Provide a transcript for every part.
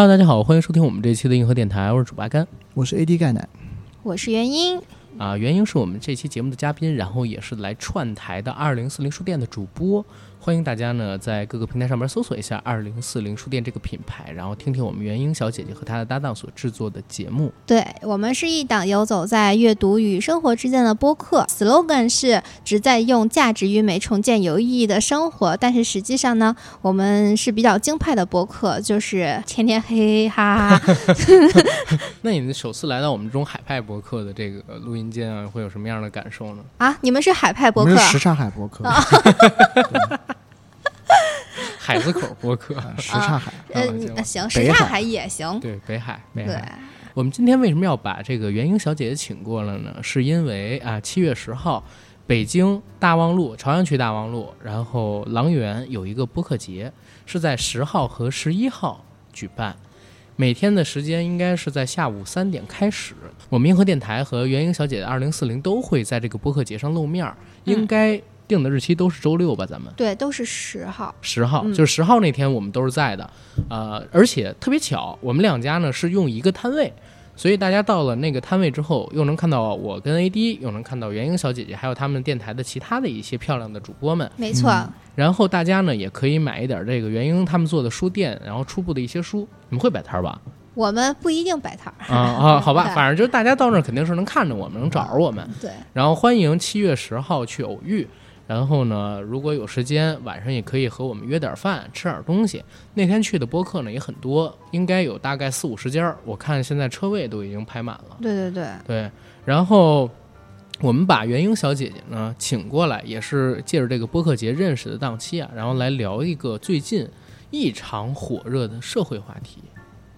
Hello，大家好，欢迎收听我们这期的硬核电台，我是主八甘我是 AD 钙奶。我是元英，啊。元英是我们这期节目的嘉宾，然后也是来串台的二零四零书店的主播。欢迎大家呢在各个平台上面搜索一下二零四零书店这个品牌，然后听听我们元英小姐姐和她的搭档所制作的节目。对我们是一档游走在阅读与生活之间的播客，slogan 是旨在用价值与美重建有意义的生活。但是实际上呢，我们是比较京派的播客，就是天天嘿嘿哈哈。那你们首次来到我们这种海派播客的这个录音间啊，会有什么样的感受呢？啊，你们是海派播客我们是什刹海播客，海子口播客，什刹海。呃啊行，行，什刹海也行。对北海，北对海。我们今天为什么要把这个元英小姐姐请过来呢？是因为啊，七月十号，北京大望路朝阳区大望路，然后郎园有一个播客节，是在十号和十一号举办。每天的时间应该是在下午三点开始。我们银河电台和元英小姐的二零四零都会在这个播客节上露面儿，应该定的日期都是周六吧？咱们对，都是十号。十号，嗯就是十号那天我们都是在的，呃，而且特别巧，我们两家呢是用一个摊位，所以大家到了那个摊位之后，又能看到我跟 AD，又能看到元英小姐姐，还有他们电台的其他的一些漂亮的主播们。没错，然后大家呢也可以买一点这个元英他们做的书店，然后初步的一些书。你们会摆摊儿吧？我们不一定摆摊儿。啊啊，好吧，反正就是大家到那儿肯定是能看着我们，能找着我们。对，然后欢迎七月十号去偶遇。然后呢，如果有时间，晚上也可以和我们约点饭，吃点东西。那天去的播客呢也很多，应该有大概四五十家儿。我看现在车位都已经排满了。对对对，对，然后我们把元英小姐姐呢请过来，也是借着这个播客节认识的档期啊，然后来聊一个最近异常火热的社会话题。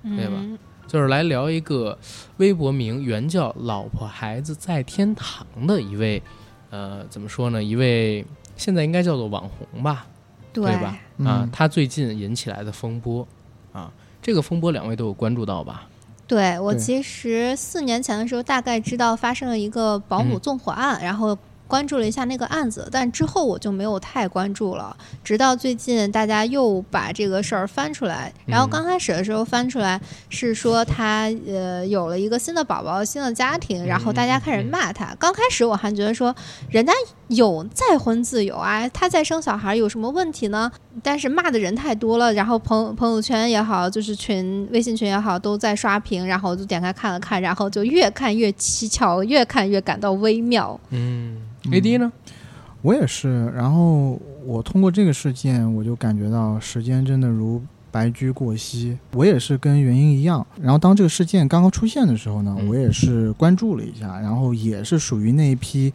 对吧嗯就是来聊一个微博名原叫“老婆孩子在天堂”的一位，呃，怎么说呢？一位现在应该叫做网红吧，对吧？啊嗯，他最近引起来的风波，啊，这个风波两位都有关注到吧？对我其实四年前的时候，大概知道发生了一个保姆嗯纵火案，然后关注了一下那个案子，但之后我就没有太关注了。直到最近，大家又把这个事儿翻出来，然后嗯刚开始的时候翻出来是说他呃有了一个新的宝宝、新的家庭，然后大家开始骂他。刚开始我还觉得说人家有再婚自由啊，他再生小孩有什么问题呢？但是骂的人太多了，然后朋朋友圈也好，就是群微信群也好，都在刷屏，然后我就点开看了看，然后就越看越蹊跷，越看越感到微妙。嗯，AD 呢？我也是。然后我通过这个事件，我就感觉到时间真的如白驹过隙。我也是跟原因一样。然后当这个事件刚刚出现的时候呢，嗯我也是关注了一下，然后也是属于那一批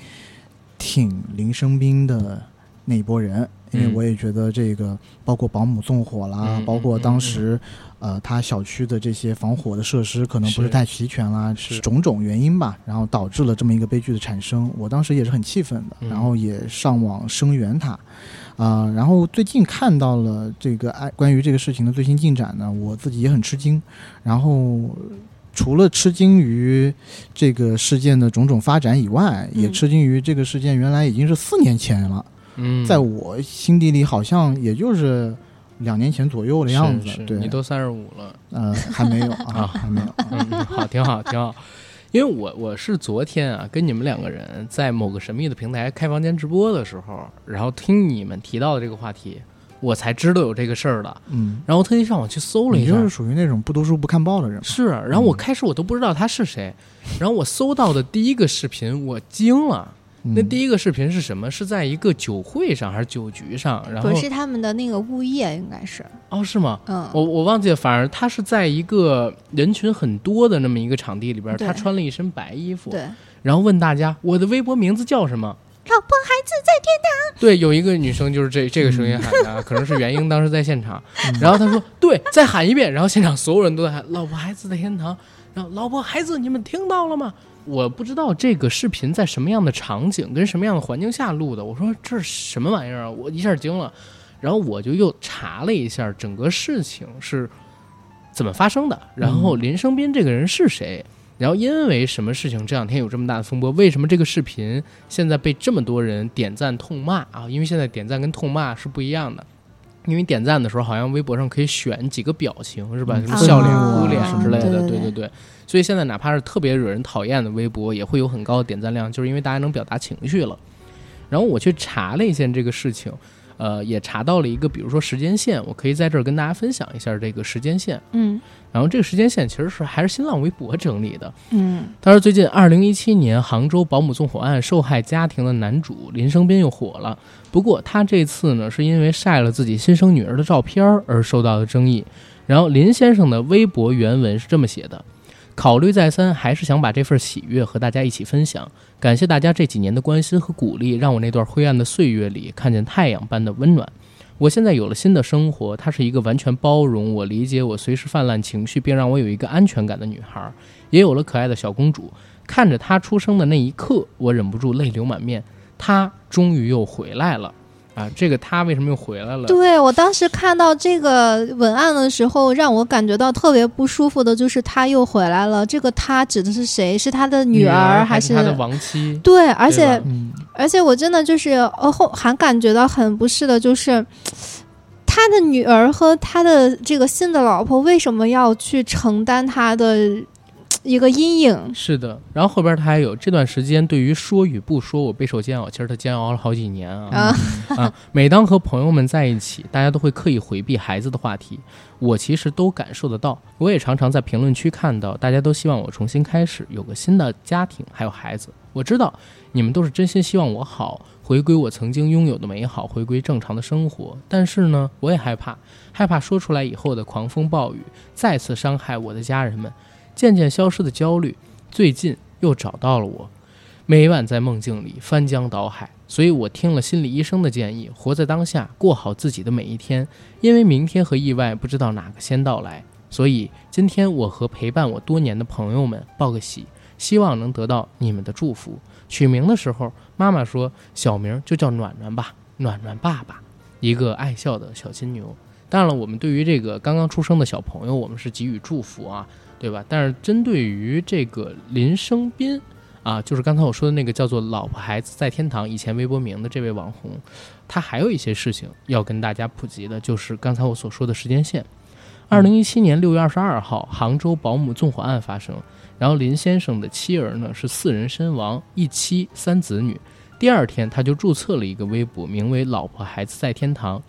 挺林生斌的那一波人。因为嗯我也觉得这个，包括保姆纵火啦，嗯包括当时，呃，他小区的这些防火的设施可能不是是太齐全啦，是种种原因吧，然后导致了这么一个悲剧的产生。我当时也是很气愤的，嗯然后也上网声援他，啊、然后最近看到了这个爱关于这个事情的最新进展呢，我自己也很吃惊，然后。除了吃惊于这个事件的种种发展以外，也嗯吃惊于这个事件原来已经是四年前了，嗯，在我心底里好像也就是两年前左右的样子是。是对，你都三十五了。呃还没有啊，啊还没有。嗯，嗯好，挺好，挺好。因为我我是昨天啊，跟你们两个人在某个神秘的平台开房间直播的时候，然后听你们提到的这个话题，我才知道有这个事儿的。嗯，然后特意上网去搜了一下，你就是属于那种不读书不看报的人。是，然后我开始我都不知道他是谁，然后我搜到的第一个视频，我惊了。那嗯第一个视频是什么？是在一个酒会上还是酒局上？然后不是他们的那个物业，应该是，哦，是吗？嗯，我我忘记了，反而他是在一个人群很多的那么一个场地里边，他穿了一身白衣服，对，然后问大家我的微博名字叫什么？老婆孩子在天堂。对，有一个女生就是这这个声音喊的，可能是元英当时在现场，嗯然后她说对，再喊一遍，然后现场所有人都在喊“老婆孩子在天堂”，然后“老婆孩子，你们听到了吗？”我不知道这个视频在什么样的场景跟什么样的环境下录的，我说这是什么玩意儿啊？我一下惊了，然后我就又查了一下整个事情是怎么发生的，然后林生斌这个人是谁，然后因为什么事情这两天有这么大的风波？为什么这个视频现在被这么多人点赞痛骂啊？因为现在点赞跟痛骂是不一样的。因为点赞的时候好像微博上可以选几个表情是吧？嗯什么笑脸、啊哭脸之类的，对对对对对。所以现在哪怕是特别惹人讨厌的微博，也会有很高的点赞量，就是因为大家能表达情绪了。然后我去查了一下这个事情，呃，也查到了一个，比如说时间线，我可以在这儿跟大家分享一下这个时间线。嗯然后这个时间线其实是还是新浪微博整理的。嗯他说，最近二零一七年杭州保姆纵火案受害家庭的男主林生斌又火了。不过他这次呢，是因为晒了自己新生女儿的照片而受到的争议。然后林先生的微博原文是这么写的：考虑再三，还是想把这份喜悦和大家一起分享。感谢大家这几年的关心和鼓励，让我那段灰暗的岁月里看见太阳般的温暖。我现在有了新的生活，她是一个完全包容我、理解我随时泛滥情绪，并让我有一个安全感的女孩。也有了可爱的小公主。看着她出生的那一刻，我忍不住泪流满面。她终于又回来了，啊，这个他为什么又回来了？对我当时看到这个文案的时候，让我感觉到特别不舒服的，就是他又回来了。这个他指的是谁？是他的女儿还是他的亡妻？对，而且嗯，而且我真的就是呃后还感觉到很不适的，就是他的女儿和他的这个新的老婆为什么要去承担他的一个阴影？是的，然后后边他还有这段时间对于说与不说，我备受煎熬。其实他煎熬了好几年啊啊啊！每当和朋友们在一起，大家都会刻意回避孩子的话题，我其实都感受得到。我也常常在评论区看到，大家都希望我重新开始，有个新的家庭，还有孩子。我知道你们都是真心希望我好，回归我曾经拥有的美好，回归正常的生活。但是呢，我也害怕，害怕说出来以后的狂风暴雨再次伤害我的家人们。渐渐消失的焦虑，最近又找到了我。每晚在梦境里翻江倒海，所以我听了心理医生的建议，活在当下，过好自己的每一天。因为明天和意外不知道哪个先到来，所以今天我和陪伴我多年的朋友们报个喜，希望能得到你们的祝福。取名的时候，妈妈说小名就叫暖暖吧，暖暖爸爸，一个爱笑的小金牛。当然了，我们对于这个刚刚出生的小朋友，我们是给予祝福啊。对吧？但是针对于这个林生斌啊，就是刚才我说的那个叫做“老婆孩子在天堂”以前微博名的这位网红，他还有一些事情要跟大家普及的，就是刚才我所说的时间线。二零一七年六月二十二号，杭州保姆纵火案发生，然后林先生的妻儿呢是四人身亡，一妻三子女。第二天，他就注册了一个微博，名为“老婆孩子在天堂”。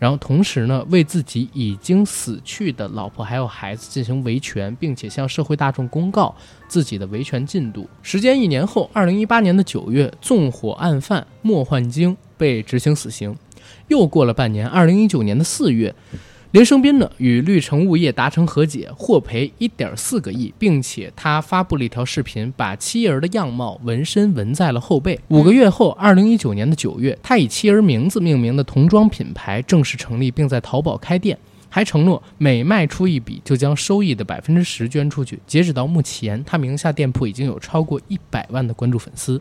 然后同时呢，为自己已经死去的老婆还有孩子进行维权，并且向社会大众公告自己的维权进度。时间一年后，二零一八年的九月，纵火案犯莫焕晶被执行死刑。又过了半年，二零一九年的四月，林生斌呢与绿城物业达成和解，获赔一点四个亿，并且他发布了一条视频，把妻儿的样貌纹身纹在了后背。五个月后，二零一九年的九月，他以妻儿名字命名的童装品牌正式成立，并在淘宝开店，还承诺每卖出一笔就将收益的百分之十捐出去。截止到目前，他名下店铺已经有超过一百万的关注粉丝。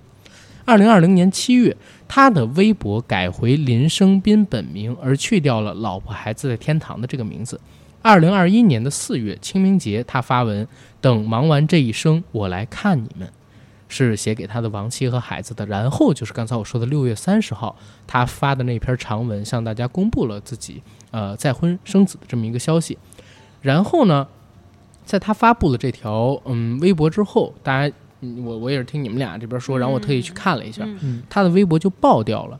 二零二零年七月，他的微博改回林生斌本名，而去掉了“老婆孩子在天堂”的这个名字。二零二一年的四月，清明节，他发文：“等忙完这一生，我来看你们。”是写给他的亡妻和孩子的。然后就是刚才我说的六月三十号，他发的那篇长文，向大家公布了自己呃再婚生子的这么一个消息。然后呢，在他发布了这条嗯微博之后，大家我我也是听你们俩这边说，然后我特意去看了一下，嗯嗯他的微博就爆掉了。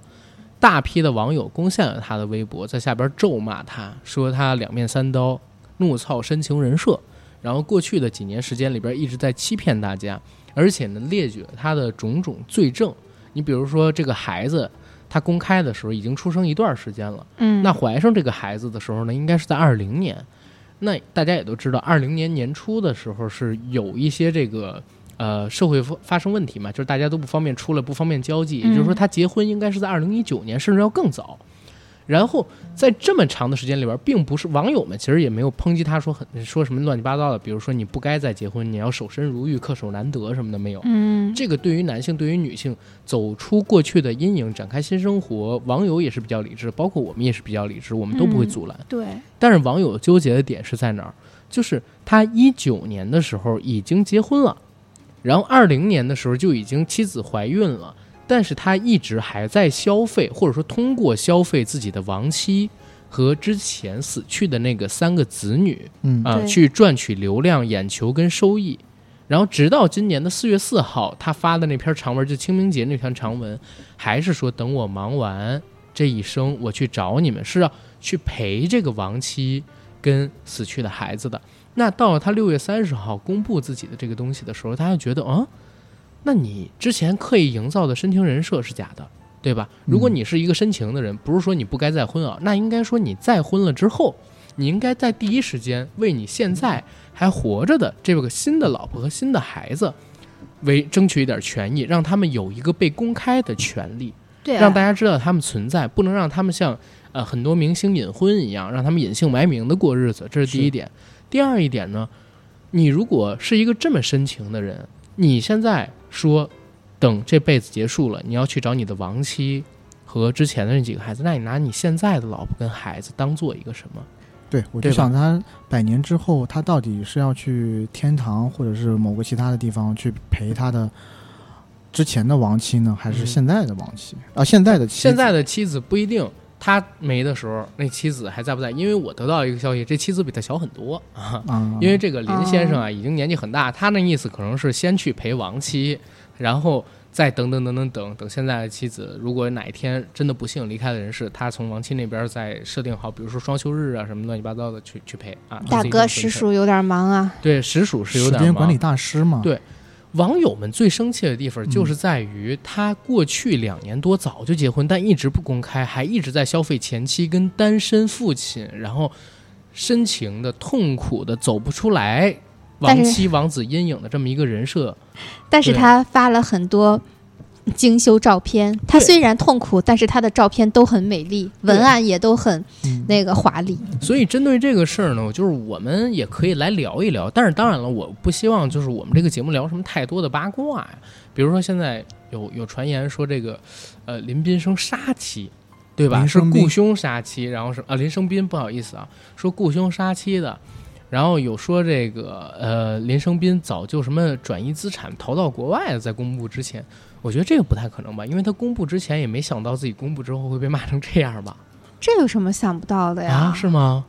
大批的网友攻陷了他的微博，在下边咒骂他，说他两面三刀，怒操深情人设。然后过去的几年时间里边一直在欺骗大家，而且呢列举了他的种种罪证。你比如说这个孩子，他公开的时候已经出生一段时间了，嗯，那怀上这个孩子的时候呢，应该是在二零年。那大家也都知道，二零年年初的时候是有一些这个呃社会发发生问题嘛，就是大家都不方便出来，不方便交际。也就是说，嗯他结婚应该是在二零一九年，甚至要更早。然后在这么长的时间里边，并不是网友们其实也没有抨击他说很说什么乱七八糟的，比如说你不该再结婚，你要守身如玉、恪守难得什么的没有。嗯这个对于男性、对于女性走出过去的阴影，展开新生活，网友也是比较理智，包括我们也是比较理智，我们都不会阻拦。对，但是网友纠结的点是在哪儿？就是他一九年的时候已经结婚了，然后二零年的时候就已经妻子怀孕了，但是他一直还在消费，或者说通过消费自己的亡妻，和之前死去的那个三个子女嗯啊、对去赚取流量、眼球跟收益。然后直到今年的四月四号，他发的那篇长文，就清明节那篇长文，还是说等我忙完这一生，我去找你们，是要去陪这个亡妻跟死去的孩子的。那到了他六月三十号公布自己的这个东西的时候，大家就觉得，啊，那你之前刻意营造的深情人设是假的，对吧？如果你是一个深情的人，不是说你不该再婚啊，那应该说你再婚了之后，你应该在第一时间为你现在还活着的这个新的老婆和新的孩子，为争取一点权益，让他们有一个被公开的权利。对啊，让大家知道他们存在，不能让他们像呃很多明星隐婚一样，让他们隐姓埋名的过日子。这是第一点。第二一点呢，你如果是一个这么深情的人，你现在说等这辈子结束了，你要去找你的亡妻和之前的那几个孩子，那你拿你现在的老婆跟孩子当做一个什么？对，我就想他百年之后，他到底是要去天堂，或者是某个其他的地方去陪他的之前的亡妻呢，还是嗯现在的亡妻、啊？现在的妻子现在的妻子不一定。他没的时候，那妻子还在不在？因为我得到一个消息，这妻子比他小很多啊。啊，因为这个林先生啊，已经年纪很大，他那意思可能是先去陪亡妻，然后再等等等等等等现在的妻子，如果哪一天真的不幸离开了人世，他从亡妻那边再设定好，比如说双休日啊什么乱七八糟的去去陪啊。大哥实实属有点忙啊。对实属是有点忙时间管理大师嘛，对网友们最生气的地方嗯就是在于他过去两年多早就结婚，但一直不公开，还一直在消费前妻跟单身父亲，然后深情的、痛苦的走不出来但是亡妻王子阴影的这么一个人设。但是对他发了很多精修照片，他虽然痛苦，但是他的照片都很美丽，文案也都很嗯，那个华丽。所以针对这个事儿呢，就是我们也可以来聊一聊。但是当然了，我不希望就是我们这个节目聊什么太多的八卦呀。比如说现在有有传言说这个，呃，林斌生杀妻，对吧？是雇凶杀妻，然后是啊，林生斌不好意思啊，说雇凶杀妻的。然后有说这个呃，林生斌早就什么转移资产逃到国外了，在公布之前，我觉得这个不太可能吧，因为他公布之前也没想到自己公布之后会被骂成这样吧。这有什么想不到的呀？啊，是吗？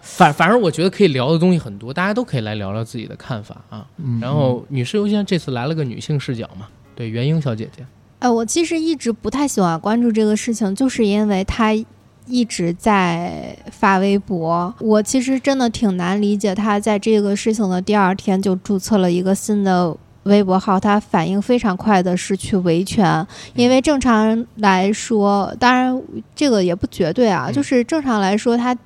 反反正我觉得可以聊的东西很多，大家都可以来聊聊自己的看法啊。嗯然后女士优先这次来了个女性视角嘛，对袁英小姐姐，呃，我其实一直不太喜欢关注这个事情，就是因为她一直在发微博。我其实真的挺难理解她在这个事情的第二天就注册了一个新的。微博号，他反应非常快的是去维权，因为正常人来说，当然这个也不绝对啊，嗯就是正常来说，他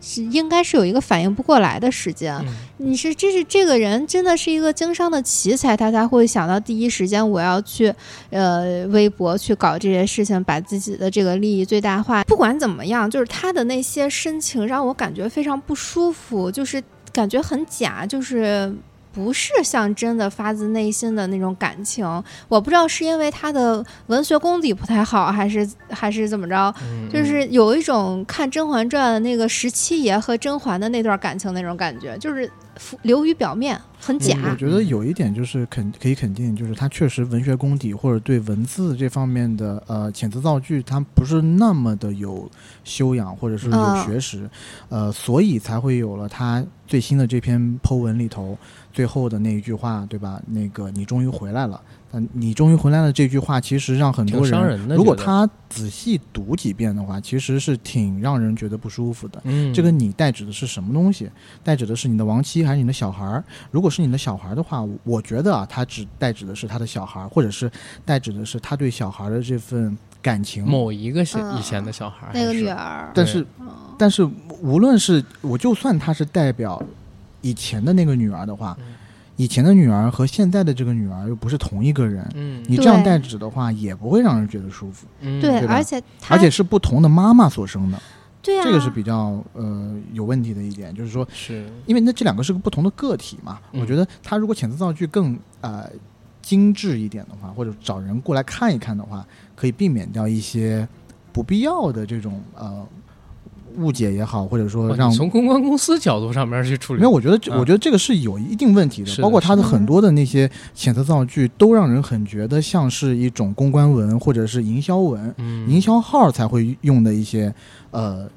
是应该是有一个反应不过来的时间。嗯你是这是这个人真的是一个经商的奇才，他才会想到第一时间我要去呃微博去搞这些事情，把自己的这个利益最大化。不管怎么样，就是他的那些深情让我感觉非常不舒服，就是感觉很假，就是。不是像真的发自内心的那种感情，我不知道是因为他的文学功底不太好，还是还是怎么着，嗯就是有一种看《甄嬛传》的那个十七爷和甄嬛的那段感情那种感觉，就是浮流于表面，很假。我觉得有一点就是肯可以肯定，就是他确实文学功底或者对文字这方面的呃遣词造句，他不是那么的有修养或者是有嗯。学识，呃，所以才会有了他最新的这篇剖文里头最后的那一句话，对吧？那个你终于回来了。嗯，你终于回来了这句话，其实让很多人如果他仔细读几遍的话，其实是挺让人觉得不舒服的。嗯，这个你代指的是什么东西？代指的是你的亡妻还是你的小孩儿？如果是你的小孩儿的话，我我觉得啊，他只代指的是他的小孩儿，或者是代指的是他对小孩儿的这份感情。某一个小嗯以前的小孩儿那个女儿，但是，但是无论是我就算他是代表以前的那个女儿的话，嗯。以前的女儿和现在的这个女儿又不是同一个人，嗯，你这样对代指的话，也不会让人觉得舒服，嗯。对，吧？而且他，而且是不同的妈妈所生的，对啊，这个是比较呃有问题的一点，就是说。是。因为那这两个是个不同的个体嘛，嗯。我觉得他如果遣词造句更呃精致一点的话，或者找人过来看一看的话，可以避免掉一些不必要的这种呃误解也好，或者说让从公关公司角度上面去处理，没有，我觉得我觉得这个是有一定问题的，的包括他的很多的那些遣词造句，都让人很觉得像是一种公关文或者是营销文、嗯营销号才会用的一些呃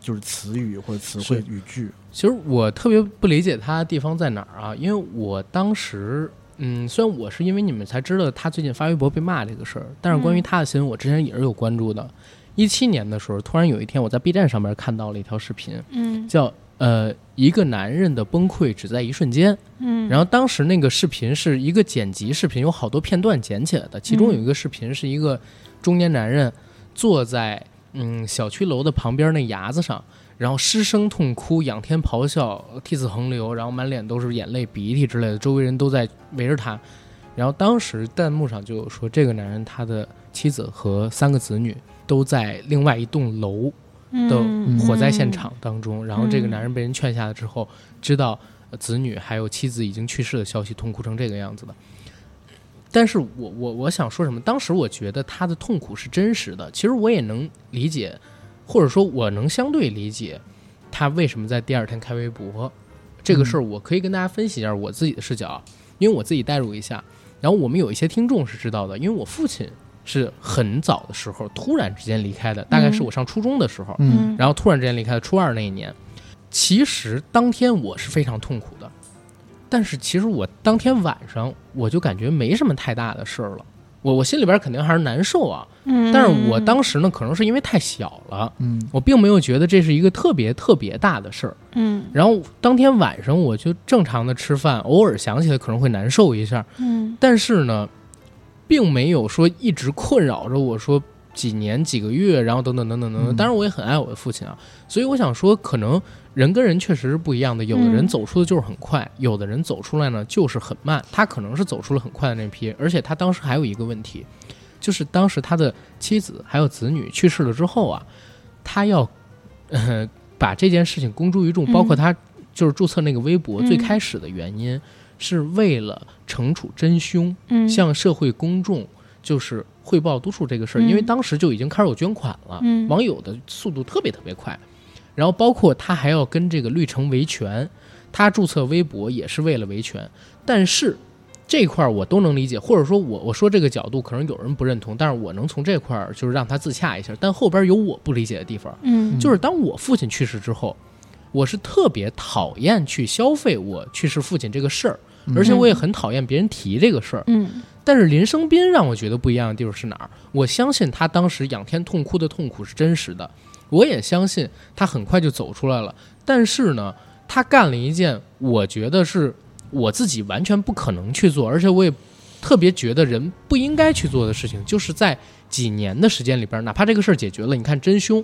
就是词语或者词汇语句。其实我特别不理解他的地方在哪儿啊？因为我当时，嗯，虽然我是因为你们才知道他最近发微博被骂这个事儿，但是关于他的新闻，我之前也是有关注的。一七年的时候，突然有一天我在 B 站上面看到了一条视频，嗯叫呃一个男人的崩溃只在一瞬间。嗯，然后当时那个视频是一个剪辑视频，有好多片段剪起来的。其中有一个视频是一个中年男人坐在嗯小区楼的旁边那牙子上，然后失声痛哭，仰天咆哮，涕泗横流，然后满脸都是眼泪、鼻涕之类的，周围人都在围着他。然后当时弹幕上就有说，这个男人他的妻子和三个子女都在另外一栋楼的嗯火灾现场当中，然后这个男人被人劝下了之后，知道呃子女还有妻子已经去世的消息，痛哭成这个样子的。但是我我我想说什么？当时我觉得他的痛苦是真实的，其实我也能理解，或者说我能相对理解他为什么在第二天开微博这个事儿。我可以跟大家分析一下我自己的视角，因为我自己代入一下。然后我们有一些听众是知道的，因为我父亲是很早的时候突然之间离开的，大概是我上初中的时候。嗯然后突然之间离开的初二那一年。其实当天我是非常痛苦的，但是其实我当天晚上我就感觉没什么太大的事儿了。我我心里边肯定还是难受啊，嗯，但是我当时呢，可能是因为太小了，嗯我并没有觉得这是一个特别特别大的事儿。嗯然后当天晚上我就正常的吃饭，偶尔想起来可能会难受一下，嗯但是呢，并没有说一直困扰着我说几年几个月，然后等等等等等等。嗯当然，我也很爱我的父亲啊，所以我想说，可能人跟人确实是不一样的。有的人嗯走出的就是很快，有的人走出来呢就是很慢。他可能是走出了很快的那批，而且他当时还有一个问题，就是当时他的妻子还有子女去世了之后啊，他要呃 把这件事情公诸于众，嗯包括他就是注册那个微博嗯最开始的原因。是为了惩处真凶，嗯，向社会公众就是汇报督促这个事儿，嗯。因为当时就已经开始有捐款了，嗯。网友的速度特别特别快，然后包括他还要跟这个绿城维权，他注册微博也是为了维权，但是这块儿我都能理解，或者说我我说这个角度可能有人不认同，但是我能从这块儿就是让他自洽一下，但后边有我不理解的地方，嗯。就是当我父亲去世之后，我是特别讨厌去消费我去世父亲这个事儿，而且我也很讨厌别人提这个事儿。嗯但是林生斌让我觉得不一样的地方是哪儿？我相信他当时仰天痛哭的痛苦是真实的，我也相信他很快就走出来了。但是呢，他干了一件我觉得是我自己完全不可能去做，而且我也特别觉得人不应该去做的事情，就是在几年的时间里边，哪怕这个事儿解决了，你看真凶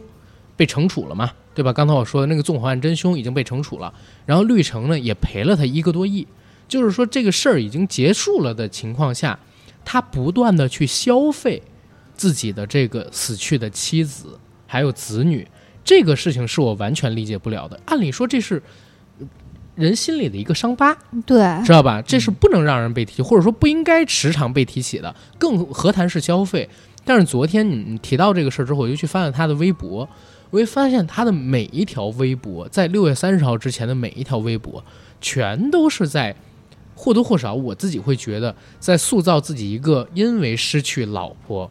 被惩处了嘛，对吧？刚才我说的那个纵火案真凶已经被惩处了，然后绿城呢也赔了他一个多亿，就是说这个事儿已经结束了的情况下。他不断的去消费自己的这个死去的妻子还有子女，这个事情是我完全理解不了的。按理说这是呃人心里的一个伤疤，对，知道吧？这是不能让人被提起，或者说不应该时常被提起的，更何谈是消费？但是昨天你提到这个事儿之后，我就去翻了他的微博，我会发现他的每一条微博，在六月三十号之前的每一条微博，全都是在或多或少，我自己会觉得在塑造自己一个因为失去老婆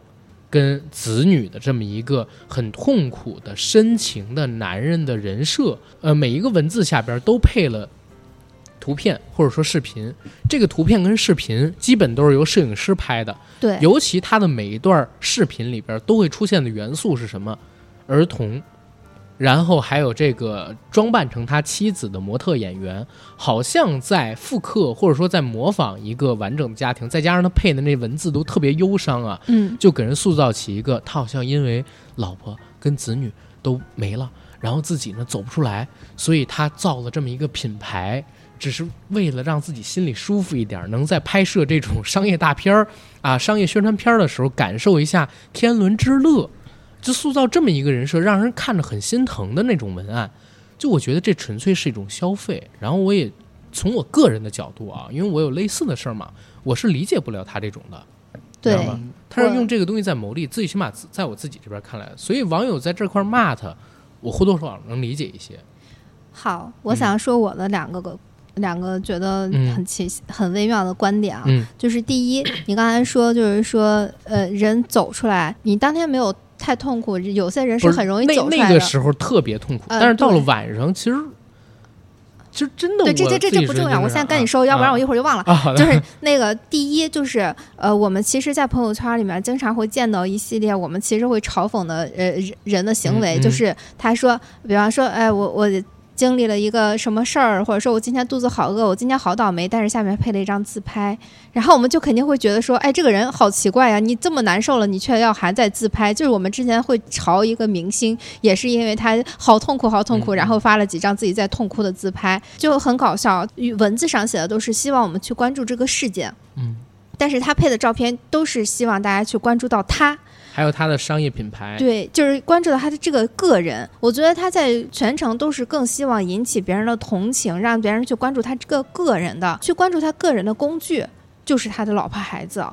跟子女的这么一个很痛苦的深情的男人的人设。呃，每一个文字下边都配了图片或者说视频，这个图片跟视频基本都是由摄影师拍的。对，尤其他的每一段视频里边都会出现的元素是什么？儿童，然后还有这个装扮成他妻子的模特演员，好像在复刻或者说在模仿一个完整的家庭，再加上他配的那文字都特别忧伤啊，嗯。就给人塑造起一个他好像因为老婆跟子女都没了，然后自己呢走不出来，所以他造了这么一个品牌，只是为了让自己心里舒服一点，能在拍摄这种商业大片儿啊、商业宣传片儿的时候感受一下天伦之乐，就塑造这么一个人设，让人看着很心疼的那种文案。就我觉得这纯粹是一种消费，然后我也从我个人的角度啊，因为我有类似的事儿嘛，我是理解不了他这种的。知对他是用这个东西在牟利，最起码在我自己这边看来，所以网友在这块骂他，我或多或少能理解一些。好，我想说我的两个个。两个觉得嗯很奇、很微妙的观点啊，嗯就是第一，你刚才说，就是说，呃，人走出来，你当天没有太痛苦，有些人是很容易走出来的。那个时候特别痛苦，呃但是到了晚上，其实其实真的对，这这这这不重要，我现在跟你说，要不然我一会儿就忘了。啊，就是那个第一，就是呃，我们其实，在朋友圈里面经常会见到一系列我们其实会嘲讽的呃人人的行为，嗯嗯。就是他说，比方说，哎，我我经历了一个什么事儿，或者说我今天肚子好饿，我今天好倒霉，但是下面配了一张自拍，然后我们就肯定会觉得说，哎，这个人好奇怪呀，你这么难受了，你却要还在自拍。就是我们之前会嘲一个明星，也是因为他好痛苦，好痛苦，嗯然后发了几张自己在痛哭的自拍，就很搞笑。语文字上写的都是希望我们去关注这个事件。嗯，但是他配的照片都是希望大家去关注到他，还有他的商业品牌，对，就是关注到他的这个个人。我觉得他在全程都是更希望引起别人的同情，让别人去关注他这个个人的，去关注他个人的工具，就是他的老婆孩子。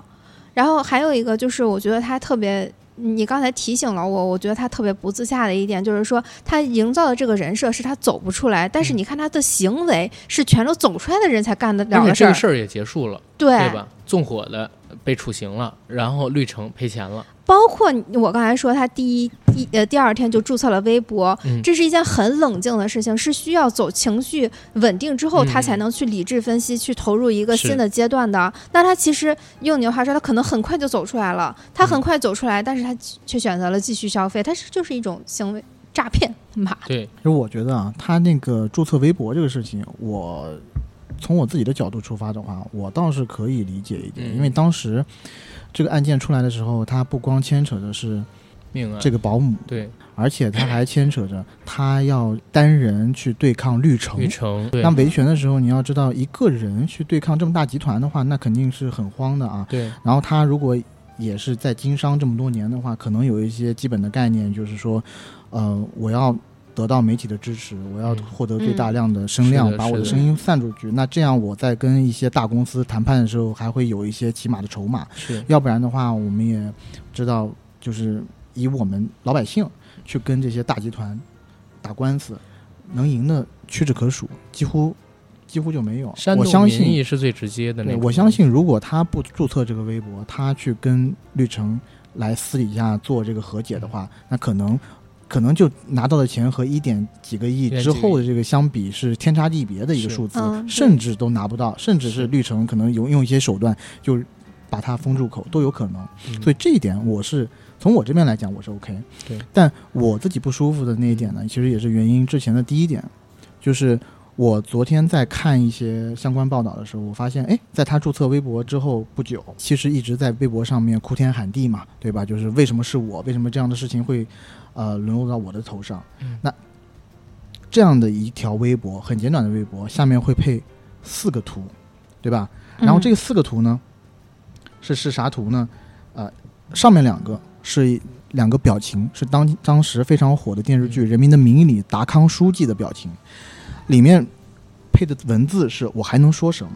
然后还有一个就是，我觉得他特别。你刚才提醒了我，我觉得他特别不自洽的一点就是说，他营造的这个人设是他走不出来，但是嗯你看他的行为是全都走出来的人才干得了而且的事儿，这个事儿也结束了，对对吧？纵火的被处刑了，然后绿城赔钱了，包括我刚才说，他第一第呃第二天就注册了微博，嗯。这是一件很冷静的事情，是需要走情绪稳定之后，嗯。他才能去理智分析，去投入一个是新的阶段的。那他其实用你的话说，他可能很快就走出来了，他很嗯快走出来，但是他却选择了继续消费，他是就是一种行为诈骗，妈的，对，其实我觉得啊，他那个注册微博这个事情，我从我自己的角度出发的话，我倒是可以理解一点，嗯。因为当时这个案件出来的时候，他不光牵扯的是命案这个保姆，对而且他还牵扯着他要单人去对抗绿城。绿城，对那维权的时候，你要知道，一个人去对抗这么大集团的话，那肯定是很慌的啊。对，然后他如果也是在经商这么多年的话，可能有一些基本的概念，就是说，呃，我要得到媒体的支持，我要嗯获得最大量的声量，把我的声音散出去。那这样我在跟一些大公司谈判的时候，还会有一些起码的筹码。是要不然的话，我们也知道，就是以我们老百姓去跟这些大集团打官司，能赢的屈指可数，几乎几乎就没有。我相信意是最直接的那。我相信，如果他不注册这个微博，他去跟绿城来私底下做这个和解的话，那可能可能就拿到的钱和一点几个亿之后的这个相比是天差地别的一个数字，嗯甚至都拿不到，甚至是是绿城可能有用一些手段就把它封住口都有可能。嗯。所以这一点我是从我这边来讲我是 OK，对，但我自己不舒服的那一点呢，其实也是原因之前的第一点，就是我昨天在看一些相关报道的时候，我发现，哎，在他注册微博之后不久，其实一直在微博上面哭天喊地嘛，对吧？就是为什么是我？为什么这样的事情会呃沦落到我的头上？嗯那这样的一条微博，很简短的微博，下面会配四个图，对吧？然后这四个图呢，是是啥图呢？呃，上面两个是两个表情，是当当时非常火的电视剧《人民的名义》里达康书记的表情，里面配的文字是“我还能说什么”，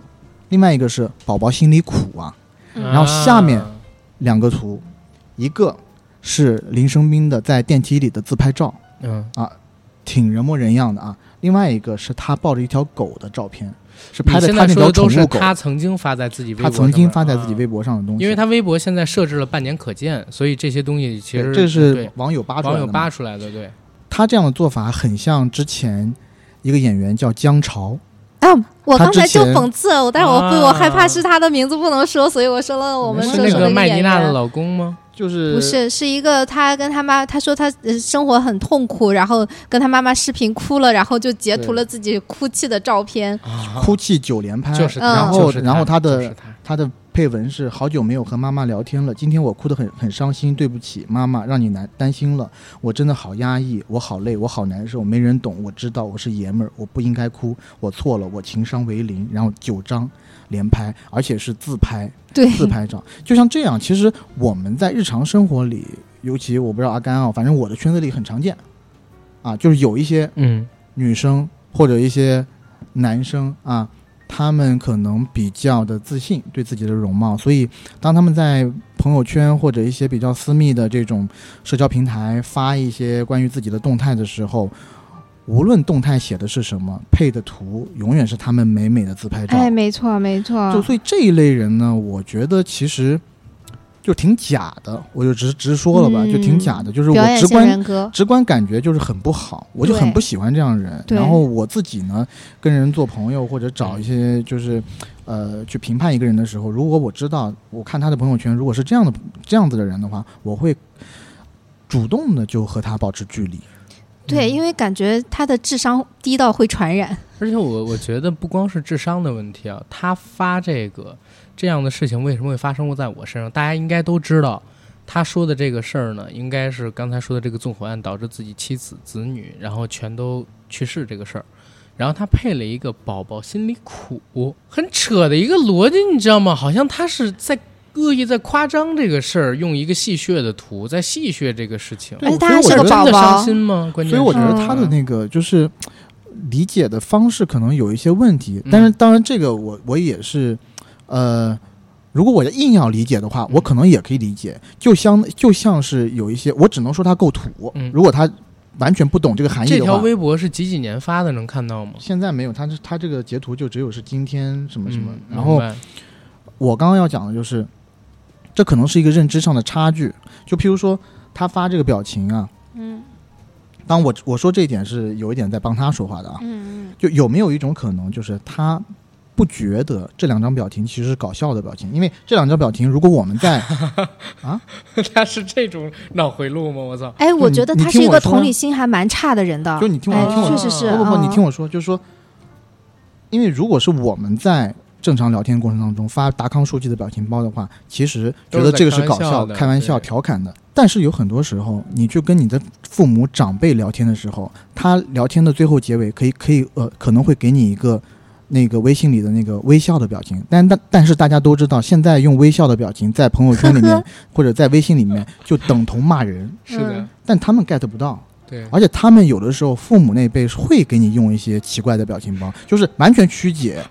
另外一个是“宝宝心里苦啊”。嗯。然后下面啊。两个图，一个是林生斌的在电梯里的自拍照，嗯。啊，挺人模人样的啊；另外一个是他抱着一条狗的照片，是拍的他那条宠物狗，他曾经发在自己微博他曾经发在上面自己微博上的东啊西，因为他微博现在设置了半年可见，所以这些东西其实这是网友扒出来的网友扒出来的，对，他这样的做法很像之前一个演员叫姜潮，啊，我刚才就讽刺，我但是我不，啊我害怕是他的名字不能说，所以我说了我们是是那说说个麦妮那演员。娜的老公吗？就是不是，是一个他跟他妈，他说他呃生活很痛苦，然后跟他妈妈视频哭了，然后就截图了自己哭泣的照片。啊哭泣九连拍，就是，嗯然后就是然后他的就是他他的配文是好久没有和妈妈聊天了，今天我哭得很很伤心，对不起妈妈，让你难担心了，我真的好压抑，我好累，我好难受，没人懂，我知道我是爷们儿，我不应该哭，我错了，我情商为零，然后九张连拍，而且是自拍，对，自拍照，就像这样，其实我们在日常生活里，尤其我不知道阿甘啊，反正我的圈子里很常见，啊，就是有一些嗯。女生或者一些男生啊，他们可能比较的自信对自己的容貌，所以当他们在朋友圈或者一些比较私密的这种社交平台发一些关于自己的动态的时候，无论动态写的是什么，配的图永远是他们美美的自拍照。哎，没错没错，就所以这一类人呢，我觉得其实就挺假的，我就直直说了吧，嗯就挺假的，就是我直观，直观感觉就是很不好，我就很不喜欢这样的人。然后我自己呢，跟人做朋友或者找一些就是，呃，去评判一个人的时候，如果我知道我看他的朋友圈，如果是这样的这样子的人的话，我会主动的就和他保持距离。对，因为感觉他的智商低到会传染。而且我我觉得不光是智商的问题啊，他发这个这样的事情为什么会发生在我身上？大家应该都知道，他说的这个事儿呢，应该是刚才说的这个纵火案导致自己妻子子女然后全都去世这个事儿。然后他配了一个宝宝心里苦，很扯的一个逻辑，你知道吗？好像他是在恶意在夸张这个事儿，用一个戏谑的图在戏谑这个事情。对而且他是个所以我觉得宝宝真的伤，心吗？关键所以我觉是得他的那个就是理解的方式可能有一些问题，嗯但是当然这个我我也是，呃，如果我硬要理解的话，我可能也可以理解，就像就像是有一些，我只能说他够土，嗯如果他完全不懂这个含义这条。微博是几几年发的？能看到吗？现在没有，他这他这个截图就只有是今天什么什么，嗯然后明白我刚刚要讲的就是，这可能是一个认知上的差距。就譬如说，他发这个表情啊，嗯当我我说这一点是有一点在帮他说话的啊，嗯就有没有一种可能，就是他不觉得这两张表情其实是搞笑的表情？因为这两张表情，如果我们在 啊，他是这种脑回路吗？我操！哎，我觉得他是一个同理心还蛮差的人的。就你听我哎听我确实是。不不不，你听我，说，就是说，因为如果是我们在正常聊天过程当中发达康书记的表情包的话，其实觉得这个是搞笑、开玩笑、调侃的。但是有很多时候，你去跟你的父母长辈聊天的时候，他聊天的最后结尾可以可以呃可能会给你一个那个微信里的那个微笑的表情，但但但是大家都知道，现在用微笑的表情在朋友圈里面 或者在微信里面就等同骂人，是的，嗯。但他们 get 不到。对，而且他们有的时候父母那辈会给你用一些奇怪的表情包，就是完全曲解，对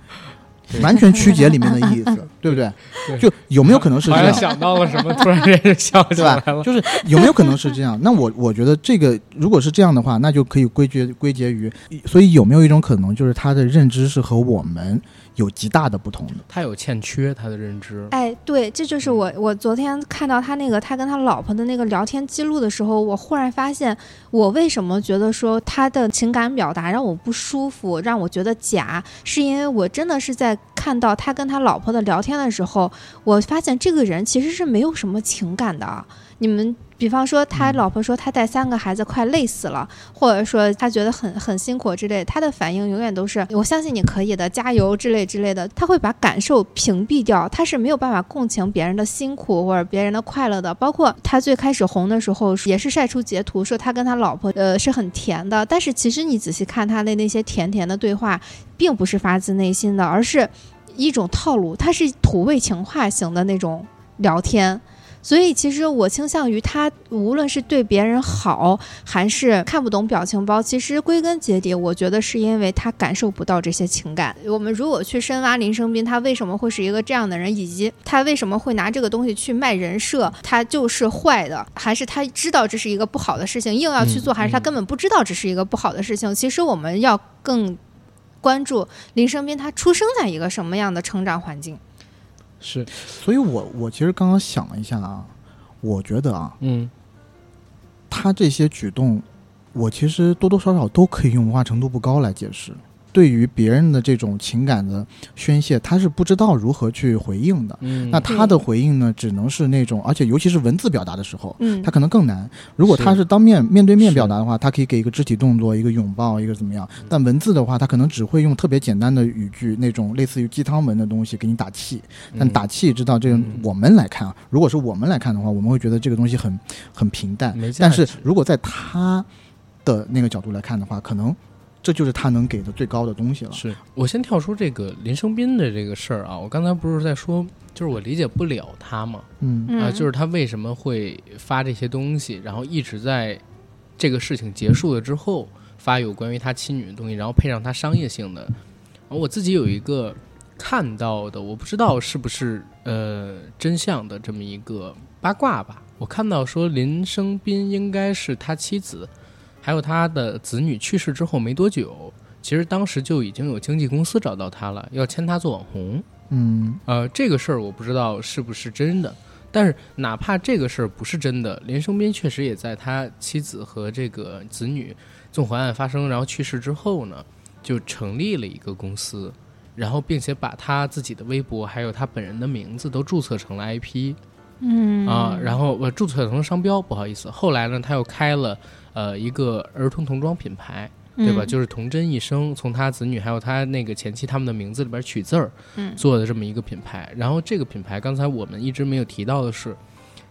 完全曲解里面的意思，对不对？就有没有可能是这样？想到了什么，突然间就想起？来了。就是有没有可能是这样？那我我觉得这个如果是这样的话，那就可以归结归结于，所以有没有一种可能，就是他的认知是和我们有极大的不同的？他有欠缺他的认知，哎，对，这就是我我昨天看到他那个他跟他老婆的那个聊天记录的时候，我忽然发现，我为什么觉得说他的情感表达让我不舒服，让我觉得假，是因为我真的是在看到他跟他老婆的聊天的时候，我发现这个人其实是没有什么情感的。你们比方说，他嗯老婆说他带三个孩子快累死了，或者说他觉得很很辛苦之类，他的反应永远都是我相信你可以的，加油之类之类的。他会把感受屏蔽掉，他是没有办法共情别人的辛苦或者别人的快乐的。包括他最开始红的时候，也是晒出截图说他跟他老婆呃是很甜的，但是其实你仔细看他的那些甜甜的对话，并不是发自内心的，而是一种套路，他是土味情话型的那种聊天。所以，其实我倾向于他，无论是对别人好，还是看不懂表情包，其实归根结底，我觉得是因为他感受不到这些情感。我们如果去深挖林生斌，他为什么会是一个这样的人，以及他为什么会拿这个东西去卖人设，他就是坏的，还是他知道这是一个不好的事情，硬要去做，嗯还是他嗯根本不知道这是一个不好的事情？其实我们要更关注林生斌他出生在一个什么样的成长环境。是，所以我我其实刚刚想了一下啊，我觉得啊，嗯，他这些举动，我其实多多少少都可以用文化程度不高来解释。对于别人的这种情感的宣泄，他是不知道如何去回应的。嗯，那他的回应呢，只能是那种，而且尤其是文字表达的时候，嗯他可能更难。如果他是当面面对面表达的话，他可以给一个肢体动作，一个拥抱，一个怎么样。但文字的话，他可能只会用特别简单的语句，那种类似于鸡汤文的东西给你打气。但嗯打气，知道这个嗯我们来看啊，如果是我们来看的话，我们会觉得这个东西很很平淡。没但是如果在他的那个角度来看的话，可能这就是他能给的最高的东西了。是我先跳出这个林生斌的这个事儿啊，我刚才不是在说，就是我理解不了他嘛，嗯嗯啊，就是他为什么会发这些东西，然后一直在这个事情结束了之后发有关于他妻女的东西，然后配上他商业性的。然后我自己有一个看到的，我不知道是不是呃真相的这么一个八卦吧。我看到说林生斌应该是他妻子，还有他的子女去世之后没多久，其实当时就已经有经纪公司找到他了，要签他做网红。嗯呃，这个事儿我不知道是不是真的，但是哪怕这个事儿不是真的，林生斌确实也在他妻子和这个子女纵火案发生然后去世之后呢，就成立了一个公司，然后并且把他自己的微博还有他本人的名字都注册成了 IP。嗯啊，然后我注册成商标，不好意思。后来呢，他又开了呃一个儿童童装品牌，对吧？嗯就是童真一生，从他子女还有他那个前妻他们的名字里边取字儿，嗯做的这么一个品牌。然后这个品牌，刚才我们一直没有提到的是，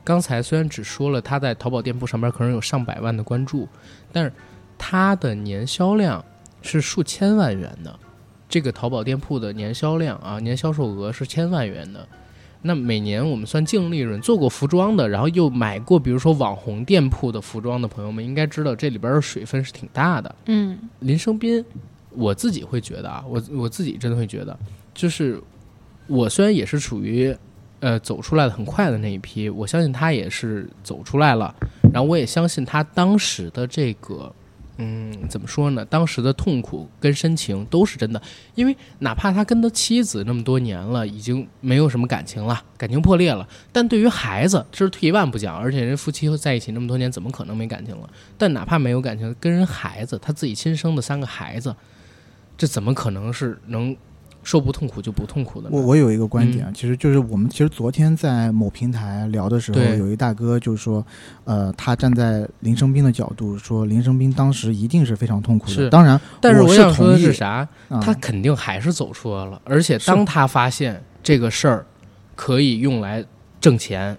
刚才虽然只说了他在淘宝店铺上边可能有上百万的关注，但是他的年销量是数千万元的。这个淘宝店铺的年销量啊，年销售额是千万元的。那每年我们算净利润，做过服装的，然后又买过，比如说网红店铺的服装的朋友们，应该知道这里边的水分是挺大的。嗯林生斌，我自己会觉得啊，我我自己真的会觉得，就是我虽然也是属于呃走出来的很快的那一批，我相信他也是走出来了，然后我也相信他当时的这个。嗯，怎么说呢？当时的痛苦跟深情都是真的，因为哪怕他跟他妻子那么多年了，已经没有什么感情了，感情破裂了，但对于孩子，这是退一万步讲，而且人夫妻在一起那么多年，怎么可能没感情了？但哪怕没有感情，跟人孩子，他自己亲生的三个孩子，这怎么可能是能说不痛苦就不痛苦的？我我有一个观点啊，其实就是我们其实昨天在某平台聊的时候，有一大哥就说，呃，他站在林生斌的角度说，林生斌当时一定是非常痛苦的。是当然，但是我想说的是啥？啊他肯定还是走出来了，而且当他发现这个事儿可以用来挣钱，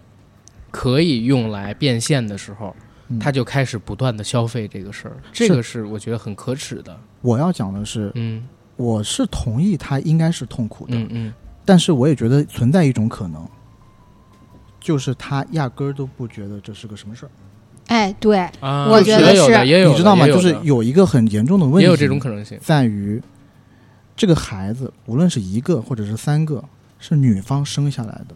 可以用来变现的时候，嗯他就开始不断的消费这个事儿，这个是我觉得很可耻的。我要讲的是，嗯我是同意他应该是痛苦的，嗯嗯，但是我也觉得存在一种可能，就是他压根儿都不觉得这是个什么事儿。哎，对，啊，我觉得是也有，你知道吗？就是有一个很严重的问题，也有这种可能性。在于这个孩子，无论是一个或者是三个，是女方生下来的，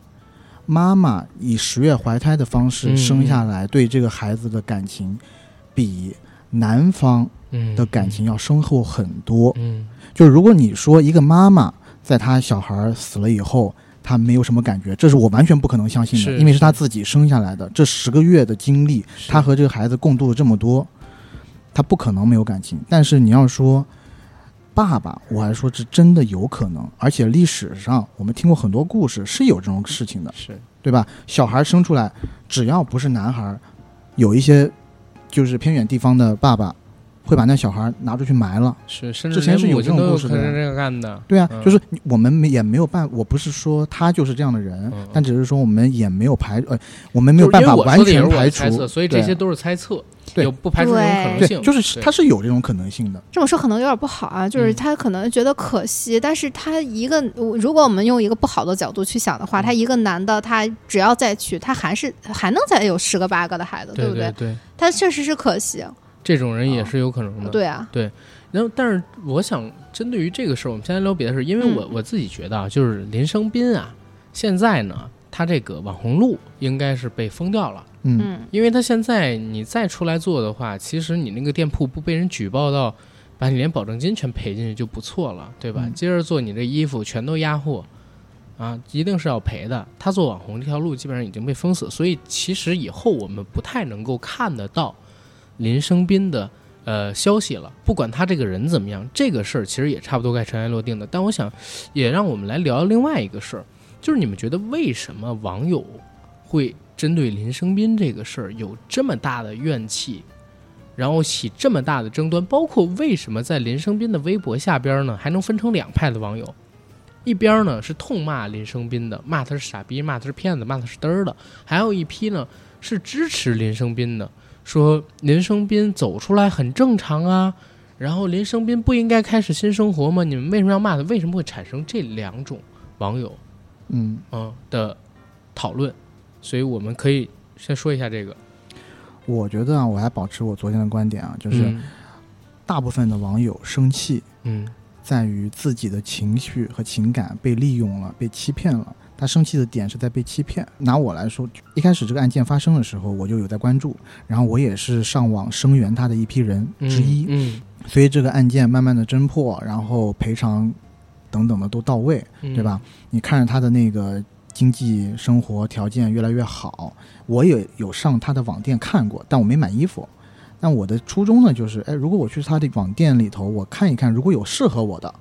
妈妈以十月怀胎的方式嗯生下来，对这个孩子的感情比男方嗯的感情要深厚很多。嗯就如果你说一个妈妈在她小孩死了以后，她没有什么感觉，这是我完全不可能相信的，因为是她自己生下来的，这十个月的经历，是她和这个孩子共度了这么多，她不可能没有感情。但是你要说爸爸，我还说这真的有可能，而且历史上我们听过很多故事是有这种事情的，是对吧？小孩生出来，只要不是男孩，有一些就是偏远地方的爸爸会把那小孩拿出去埋了。是，甚至之前是有这种故事的可能这样干的。对啊，嗯就是我们也没有办，我不是说他就是这样的人，嗯但只是说我们也没有排呃，我们没有办法完全排除，猜测，所以这些都是猜测，对有不排除这种可能性。就是对他是有这种可能性的。这么说可能有点不好啊，就是嗯他可能觉得可惜，但是他一个，如果我们用一个不好的角度去想的话，嗯他一个男的，他只要再娶，他还是还能再有十个八个的孩子，不对对对，他确实是可惜，这种人也是有可能的。对啊，对。然后，但是我想针对于这个事儿，我们先来聊别的事儿，因为我、嗯。我自己觉得啊，就是林生斌啊，现在呢，他这个网红路应该是被封掉了，嗯，嗯。因为他现在你再出来做的话，其实你那个店铺不被人举报到，把你连保证金全赔进去就不错了，对吧？嗯。接着做你这衣服全都压货，啊，一定是要赔的。他做网红这条路基本上已经被封死，所以其实以后我们不太能够看得到林生斌的呃消息了。不管他这个人怎么样，这个事儿其实也差不多该尘埃落定的。但我想，也让我们来聊另外一个事儿，就是你们觉得为什么网友会针对林生斌这个事儿有这么大的怨气，然后起这么大的争端？包括为什么在林生斌的微博下边呢，还能分成两派的网友？一边呢是痛骂林生斌的，骂他是傻逼，骂他是骗子，骂他是嘚儿的；还有一批呢是支持林生斌的，说林生斌走出来很正常啊，然后林生斌不应该开始新生活吗？你们为什么要骂他？为什么会产生这两种网友嗯，嗯的讨论？所以我们可以先说一下这个，我觉得啊，我还保持我昨天的观点啊，就是嗯大部分的网友生气嗯在于自己的情绪和情感被利用了，被欺骗了。他生气的点是在被欺骗。拿我来说，一开始这个案件发生的时候，我就有在关注，然后我也是上网声援他的一批人嗯之一。嗯，所以这个案件慢慢的侦破，然后赔偿等等的都到位，嗯对吧？？你看着他的那个经济生活条件越来越好，我也有上他的网店看过，但我没买衣服。那我的初衷呢，就是，哎，如果我去他的网店里头，我看一看，如果有适合我的，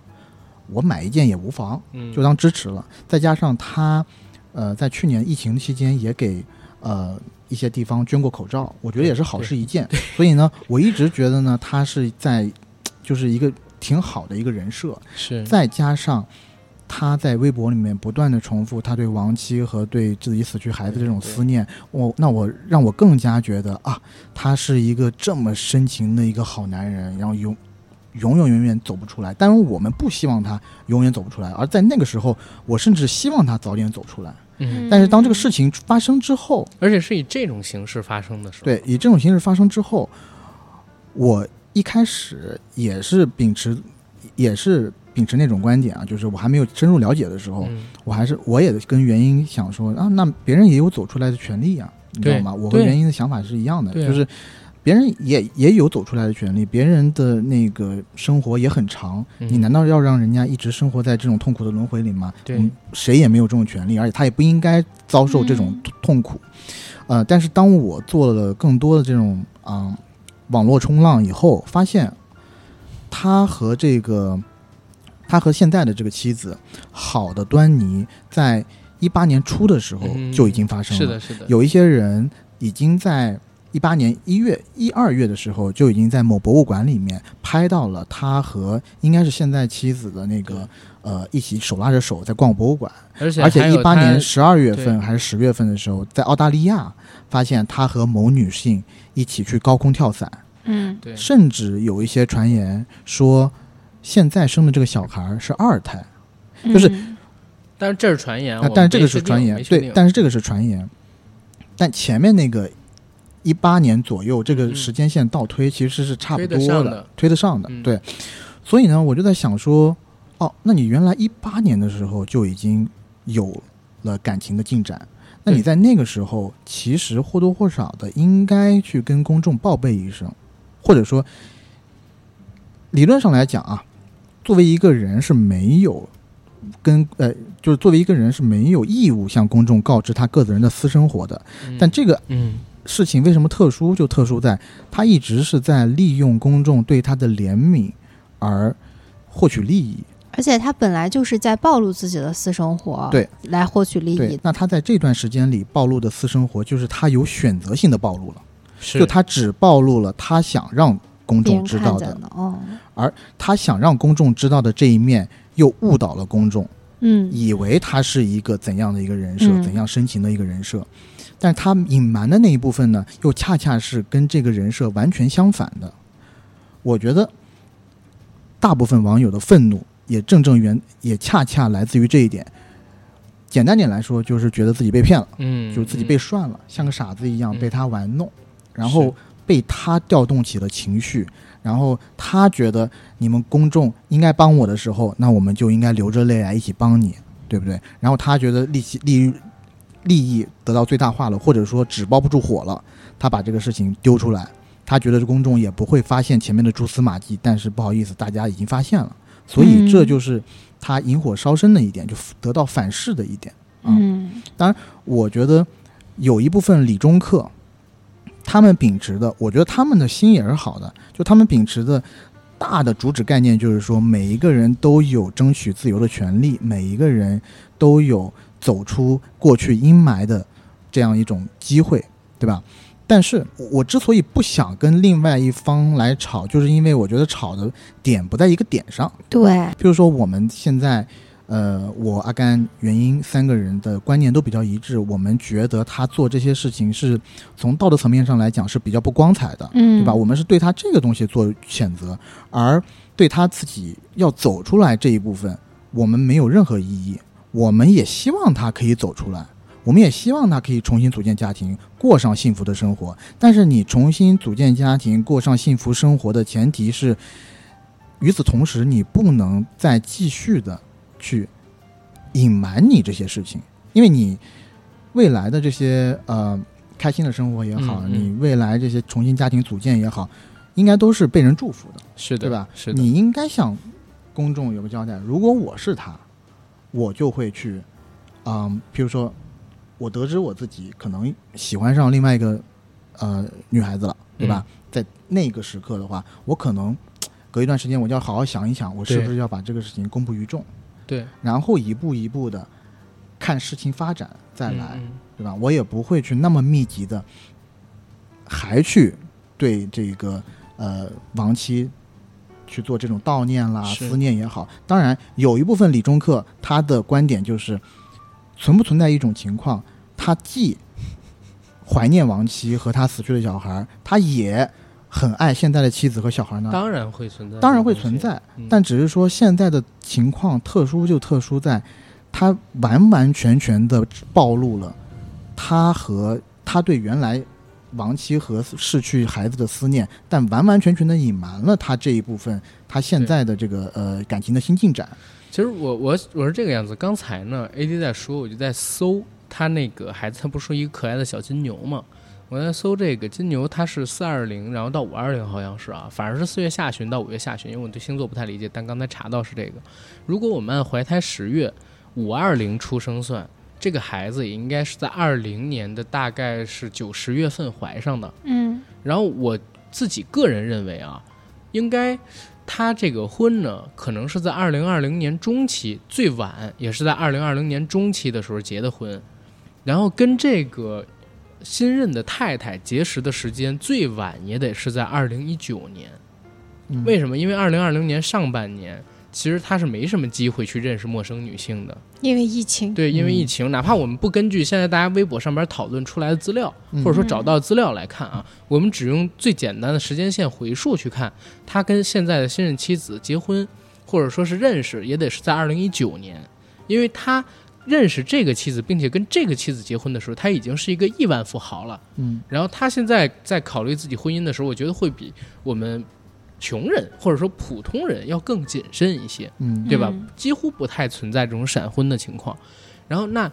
我买一件也无妨，嗯，就当支持了。再加上他，呃，在去年疫情期间也给呃一些地方捐过口罩，我觉得也是好事一件。所以呢，我一直觉得呢，他是在就是一个挺好的一个人设。是再加上他在微博里面不断的重复他对亡妻和对自己死去孩子这种思念，我那我让我更加觉得啊，他是一个这么深情的一个好男人，然后永永永远远走不出来。但是我们不希望他永远走不出来，而在那个时候，我甚至希望他早点走出来。嗯，但是当这个事情发生之后，而且是以这种形式发生的时候，对，以这种形式发生之后，我一开始也是秉持，也是秉持那种观点啊，就是我还没有深入了解的时候，嗯，我还是我也跟原因想说啊，那别人也有走出来的权利啊，你知道吗？我和原因的想法是一样的，就是别人也也有走出来的权利，别人的那个生活也很长，嗯你难道要让人家一直生活在这种痛苦的轮回里吗？对嗯谁也没有这种权利，而且他也不应该遭受这种嗯痛苦。呃，但是当我做了更多的这种啊、网络冲浪以后，发现他和这个他和现在的这个妻子好的端倪，在一八年初的时候嗯就已经发生了。是的，是的，有一些人已经在一八年一月、一二月的时候，就已经在某博物馆里面拍到了他和应该是现在妻子的那个呃一起手拉着手在逛博物馆，而且而且一八年十二月份还是十月份的时候，在澳大利亚发现他和某女性一起去高空跳伞，嗯对甚至有一些传言说现在生的这个小孩是二胎。就是嗯但是这是传言，啊但是这个是传言对，但是这个是传言。但前面那个一八年左右这个嗯。时间线倒推，其实是差不多的推得上的。嗯。对，所以呢，我就在想说，哦，那你原来一八年的时候就已经有了感情的进展，那你在那个时候其实或多或少的应该去跟公众报备一声，或者说，理论上来讲啊，作为一个人是没有跟呃，就是作为一个人是没有义务向公众告知他个人的私生活的。嗯。但这个嗯事情为什么特殊？就特殊在他一直是在利用公众对他的怜悯而获取利益。而且他本来就是在暴露自己的私生活，对，来获取利益，。那他在这段时间里暴露的私生活，就是他有选择性的暴露了，是就他只暴露了他想让公众知道的，哦，他想让公众知道的这一面，又误导了公众。嗯以为他是一个怎样的一个人设，嗯怎样深情的一个人设，但他隐瞒的那一部分呢，又恰恰是跟这个人设完全相反的。我觉得，大部分网友的愤怒也正正源也恰恰来自于这一点。简单点来说，就是觉得自己被骗了，嗯，就是自己被涮了，像个傻子一样嗯被他玩弄，然后被他调动起了情绪，然后他觉得你们公众应该帮我的时候，那我们就应该流着泪来一起帮你，对不对？然后他觉得利息利益利益得到最大化了，或者说纸包不住火了，他把这个事情丢出来，他觉得公众也不会发现前面的蛛丝马迹，但是不好意思，大家已经发现了，所以嗯。这就是他引火烧身的一点，就得到反噬的一点。啊。嗯。我觉得有一部分理中客，他们秉持的，我觉得他们的心也是好的，就他们秉持的大的主旨概念就是说，每一个人都有争取自由的权利，每一个人都有走出过去阴霾的这样一种机会，对吧？但是我之所以不想跟另外一方来吵，就是因为我觉得吵的点不在一个点上。对，譬如说我们现在，呃，我阿甘、元英三个人的观念都比较一致，我们觉得他做这些事情是从道德层面上来讲是比较不光彩的，嗯，对吧？我们是对他这个东西做谴责，而对他自己要走出来这一部分，我们没有任何异议。我们也希望他可以走出来，我们也希望他可以重新组建家庭，过上幸福的生活。但是你重新组建家庭，过上幸福生活的前提是，与此同时，你不能再继续的去隐瞒你这些事情，因为你未来的这些呃开心的生活也好，嗯嗯你未来这些重新家庭组建也好，应该都是被人祝福的。是的，对吧？是的，你应该向公众有个交代。如果我是他，我就会去嗯，比如说，我得知我自己可能喜欢上另外一个呃女孩子了，对吧？在那个时刻的话，我可能隔一段时间我就要好好想一想，我是不是要把这个事情公布于众，对，然后一步一步的看事情发展再来，嗯对吧？我也不会去那么密集的，还去对这个呃亡妻去做这种悼念啦、思念也好。当然，有一部分理中客他的观点就是，存不存在一种情况，他既怀念亡妻和他死去的小孩，他也很爱现在的妻子和小孩呢？当然会存在，当然会存，在，嗯但只是说现在的情况特殊就特殊在，他完完全全的暴露了他和他对原来亡妻和逝去孩子的思念，但完完全全的隐瞒了他这一部分他现在的这个呃感情的新进展。其实我我我是这个样子，刚才呢，AD 在说，我就在搜他那个孩子，他不是说一个可爱的小金牛嘛？我在搜这个金牛，它是四二零，然后到五二零好像是啊，反正是四月下旬到五月下旬，因为我对星座不太理解，但刚才查到是这个。如果我们按怀胎十月五二零出生算，这个孩子也应该是在二零年的大概是九十月份怀上的。嗯然后我自己个人认为啊，应该他这个婚呢，可能是在二零二零年中期，最晚也是在二零二零年中期的时候结的婚，然后跟这个新任的太太结识的时间最晚也得是在二零一九年。嗯为什么？因为二零二零年上半年。其实他是没什么机会去认识陌生女性的，因为疫情，对，因为嗯。疫情，哪怕我们不根据现在大家微博上边讨论出来的资料，嗯。或者说找到资料来看啊，我们只用最简单的时间线回溯去看，他跟现在的新任妻子结婚，或者说是认识，也得是在二零一九年，因为他认识这个妻子，并且跟这个妻子结婚的时候，他已经是一个亿万富豪了。嗯。然后他现在在考虑自己婚姻的时候，我觉得会比我们穷人或者说普通人要更谨慎一些。嗯对吧嗯？几乎不太存在这种闪婚的情况。然后那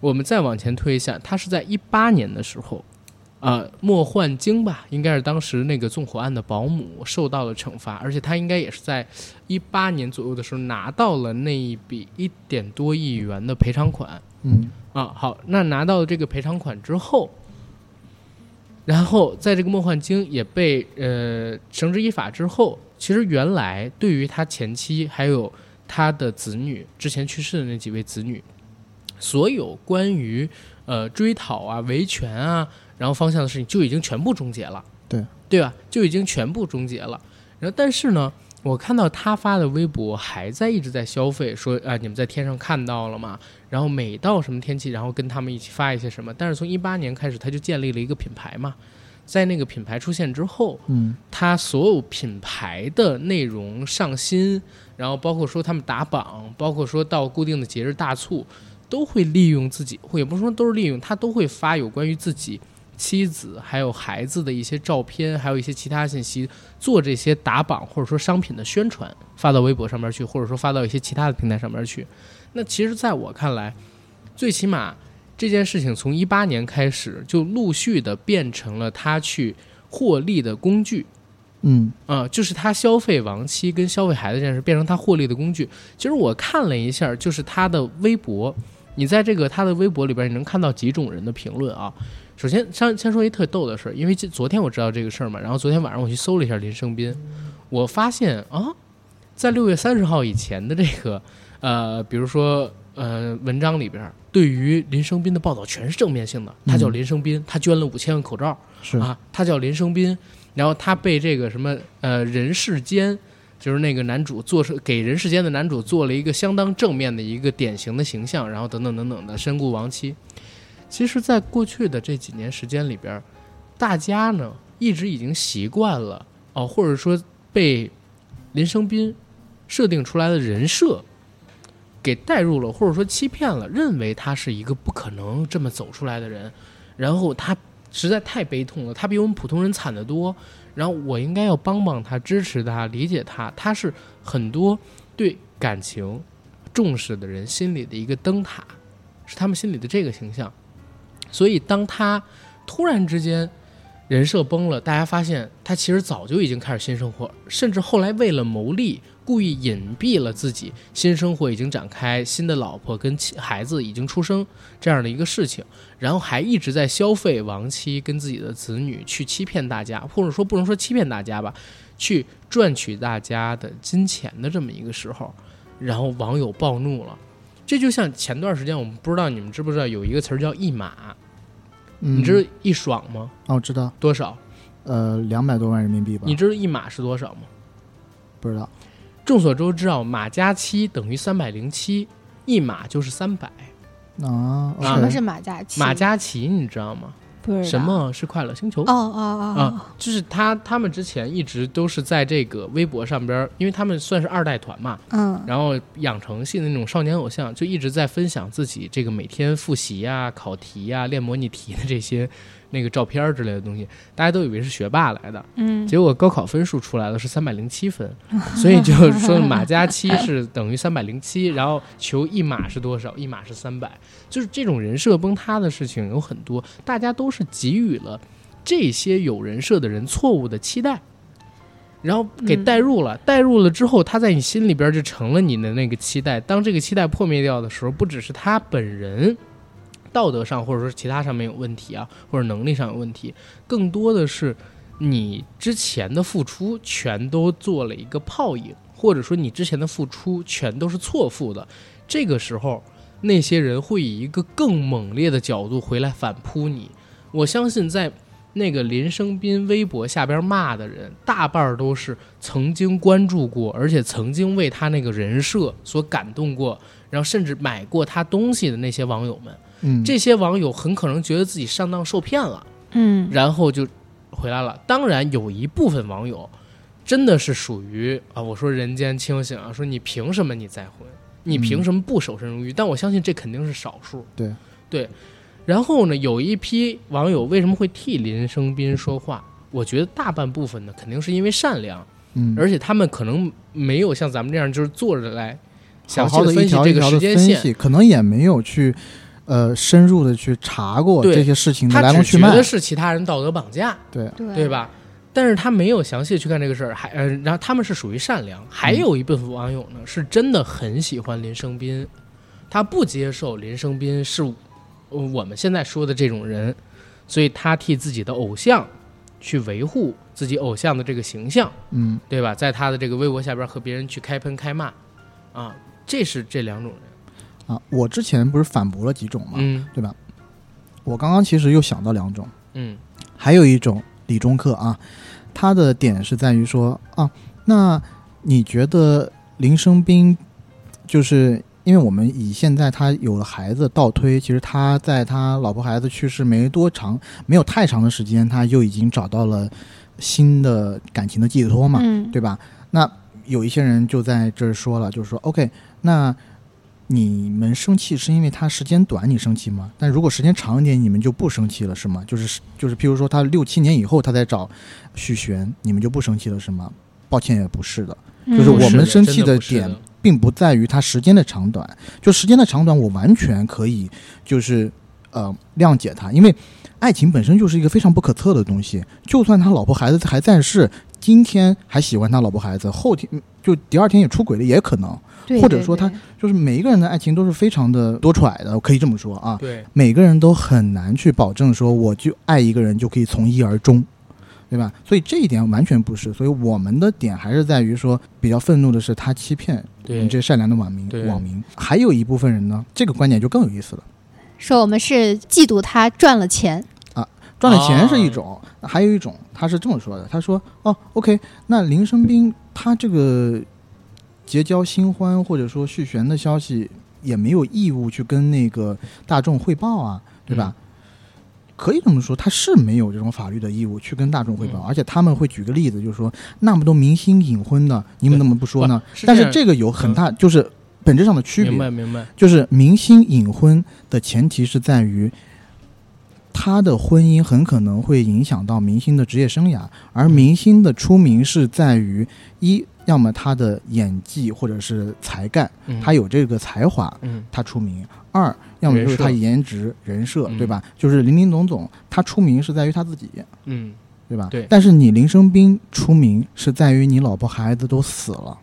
我们再往前推一下，他是在一八年的时候，呃，莫焕晶吧，应该是当时那个纵火案的保姆受到了惩罚，而且他应该也是在一八年左右的时候拿到了那一笔一点多亿元的赔偿款。嗯啊，好，那拿到了这个赔偿款之后，然后在这个梦幻经也被呃绳之以法之后，其实原来对于他前妻还有他的子女之前去世的那几位子女，所有关于呃追讨啊、维权啊，然后方向的事情就已经全部终结了，对对吧？就已经全部终结了。然后但是呢，我看到他发的微博还在一直在消费，说啊你们在天上看到了吗？然后每到什么天气，然后跟他们一起发一些什么。但是从一八年开始，他就建立了一个品牌嘛，在那个品牌出现之后，嗯他所有品牌的内容上新，然后包括说他们打榜，包括说到固定的节日大促，都会利用自己，或也不是说都是利用，他都会发有关于自己妻子还有孩子的一些照片，还有一些其他信息，做这些打榜或者说商品的宣传，发到微博上面去，或者说发到一些其他的平台上面去。那其实在我看来，最起码这件事情从一八年开始就陆续的变成了他去获利的工具。嗯啊、就是他消费亡妻跟消费孩子这件事变成他获利的工具。其实我看了一下，就是他的微博，你在这个他的微博里边，你能看到几种人的评论啊。首先，先先说一特逗的事儿，因为这昨天我知道这个事儿嘛，然后昨天晚上我去搜了一下林生斌，我发现啊，在六月三十号以前的这个呃，比如说呃文章里边，对于林生斌的报道全是正面性的。他叫嗯林生斌，他捐了五千万口罩，是啊，他叫林生斌，然后他被这个什么呃人世间，就是那个男主做出给人世间的男主做了一个相当正面的一个典型的形象，然后等等等等的身故亡妻。其实，在过去的这几年时间里边，大家呢一直已经习惯了哦，或者说被林生斌设定出来的人设给带入了，或者说欺骗了，认为他是一个不可能这么走出来的人，然后他实在太悲痛了，他比我们普通人惨得多。然后我应该要帮帮他，支持他，理解他。他是很多对感情重视的人心里的一个灯塔，是他们心里的这个形象。所以当他突然之间人设崩了，大家发现他其实早就已经开始新生活，甚至后来为了牟利，故意隐蔽了自己新生活已经展开，新的老婆跟孩子已经出生这样的一个事情，然后还一直在消费亡妻跟自己的子女，去欺骗大家，或者说不能说欺骗大家吧，去赚取大家的金钱的这么一个时候，然后网友暴怒了。这就像前段时间，我们不知道你们知不知道有一个词儿叫一码，嗯，你知道一爽吗？哦，我知道，多少？呃，两百多万人民币吧？你知道一码是多少吗？不知道？众所周知啊，马加七等于三百零七，一码就是三百。啊？啊什么是马加奇？马加奇你知道吗？什？么是快乐星球？哦哦哦就是他他们之前一直都是在这个微博上边儿，因为他们算是二代团嘛，嗯然后养成系的那种少年偶像，就一直在分享自己这个每天复习呀、考题呀、练模拟题的这些那个照片之类的东西，大家都以为是学霸来的，嗯，结果高考分数出来了是三百零七分，所以就说马加七是等于三百零七，然后求一码是多少？一码是三百，就是这种人设崩塌的事情有很多，大家都是给予了这些有人设的人错误的期待。然后给嗯带入了，带入了之后，他在你心里边就成了你的那个期待。当这个期待破灭掉的时候，不只是他本人道德上或者说其他上面有问题啊，或者能力上有问题，更多的是你之前的付出全都做了一个泡影，或者说你之前的付出全都是错付的。这个时候，那些人会以一个更猛烈的角度回来反扑你。我相信在那个林生斌微博下边骂的人，大半都是曾经关注过，而且曾经为他那个人设所感动过，然后甚至买过他东西的那些网友们。嗯，这些网友很可能觉得自己上当受骗了。嗯然后就回来了。当然，有一部分网友真的是属于啊，我说人间清醒啊，说你凭什么你再婚？你凭什么不守身如玉？但我相信这肯定是少数。对对。然后呢，有一批网友为什么会替林生斌说话？我觉得大半部分呢，肯定是因为善良，嗯，而且他们可能没有像咱们这样就是坐着来详细好好的分析这个时间线。分析，可能也没有去呃深入的去查过对这些事情的他来龙去脉只觉得，是其他人道德绑架，对，对对？吧？但是他没有详细去干这个事儿，还呃，然后他们是属于善良，还有一部分网友呢是真的很喜欢林生斌，他不接受林生斌是呃我们现在说的这种人，所以他替自己的偶像去维护自己偶像的这个形象，嗯对吧？在他的这个微博下边和别人去开喷开骂，啊，这是这两种人，啊，我之前不是反驳了几种嘛，嗯对吧？我刚刚其实又想到两种，嗯还有一种理中客啊，他的点是在于说啊，那你觉得林生斌就是因为我们以现在他有了孩子倒推，其实他在他老婆孩子去世没多长，没有太长的时间，他就已经找到了新的感情的寄托嘛，嗯，对吧？那有一些人就在这儿说了，就是说，OK，那你们生气是因为他时间短，你生气吗？但如果时间长一点，你们就不生气了，是吗？就是就是，譬如说他六七年以后他再找许璇，你们就不生气了，是吗？抱歉，也不是的，嗯就是我们生气的点并不在于他时间的长短，就时间的长短，我完全可以就是呃谅解他，因为爱情本身就是一个非常不可测的东西。就算他老婆孩子还在世，今天还喜欢他老婆孩子，后天就第二天也出轨了，也可能。对对或者说他就是每一个人的爱情都是非常的多舛的，我可以这么说啊。对，每个人都很难去保证说我就爱一个人就可以从一而终，对吧？所以这一点完全不是。所以我们的点还是在于说，比较愤怒的是他欺骗我对们这善良的网民网民。还有一部分人呢，这个观点就更有意思了。说我们是嫉妒他赚了钱，赚了钱是一哦种，还有一种他是这么说的：他说，哦，OK，那林生斌他这个结交新欢或者说续弦的消息，也没有义务去跟那个大众汇报啊，对吧？可以这么说，他是没有这种法律的义务去跟大众汇报，嗯而且他们会举个例子，就是说那么多明星隐婚的，你们怎么不说呢？是但是这个有很大，就是本质上的区别。明白明白，就是明星隐婚的前提是在于，他的婚姻很可能会影响到明星的职业生涯，而明星的出名是在于一，要么他的演技或者是才干，嗯。他有这个才华，嗯。他出名；二，要么就是他颜值、人设，嗯。对吧？就是林林总总，他出名是在于他自己，嗯，对吧？对。但是你林生斌出名是在于你老婆孩子都死了，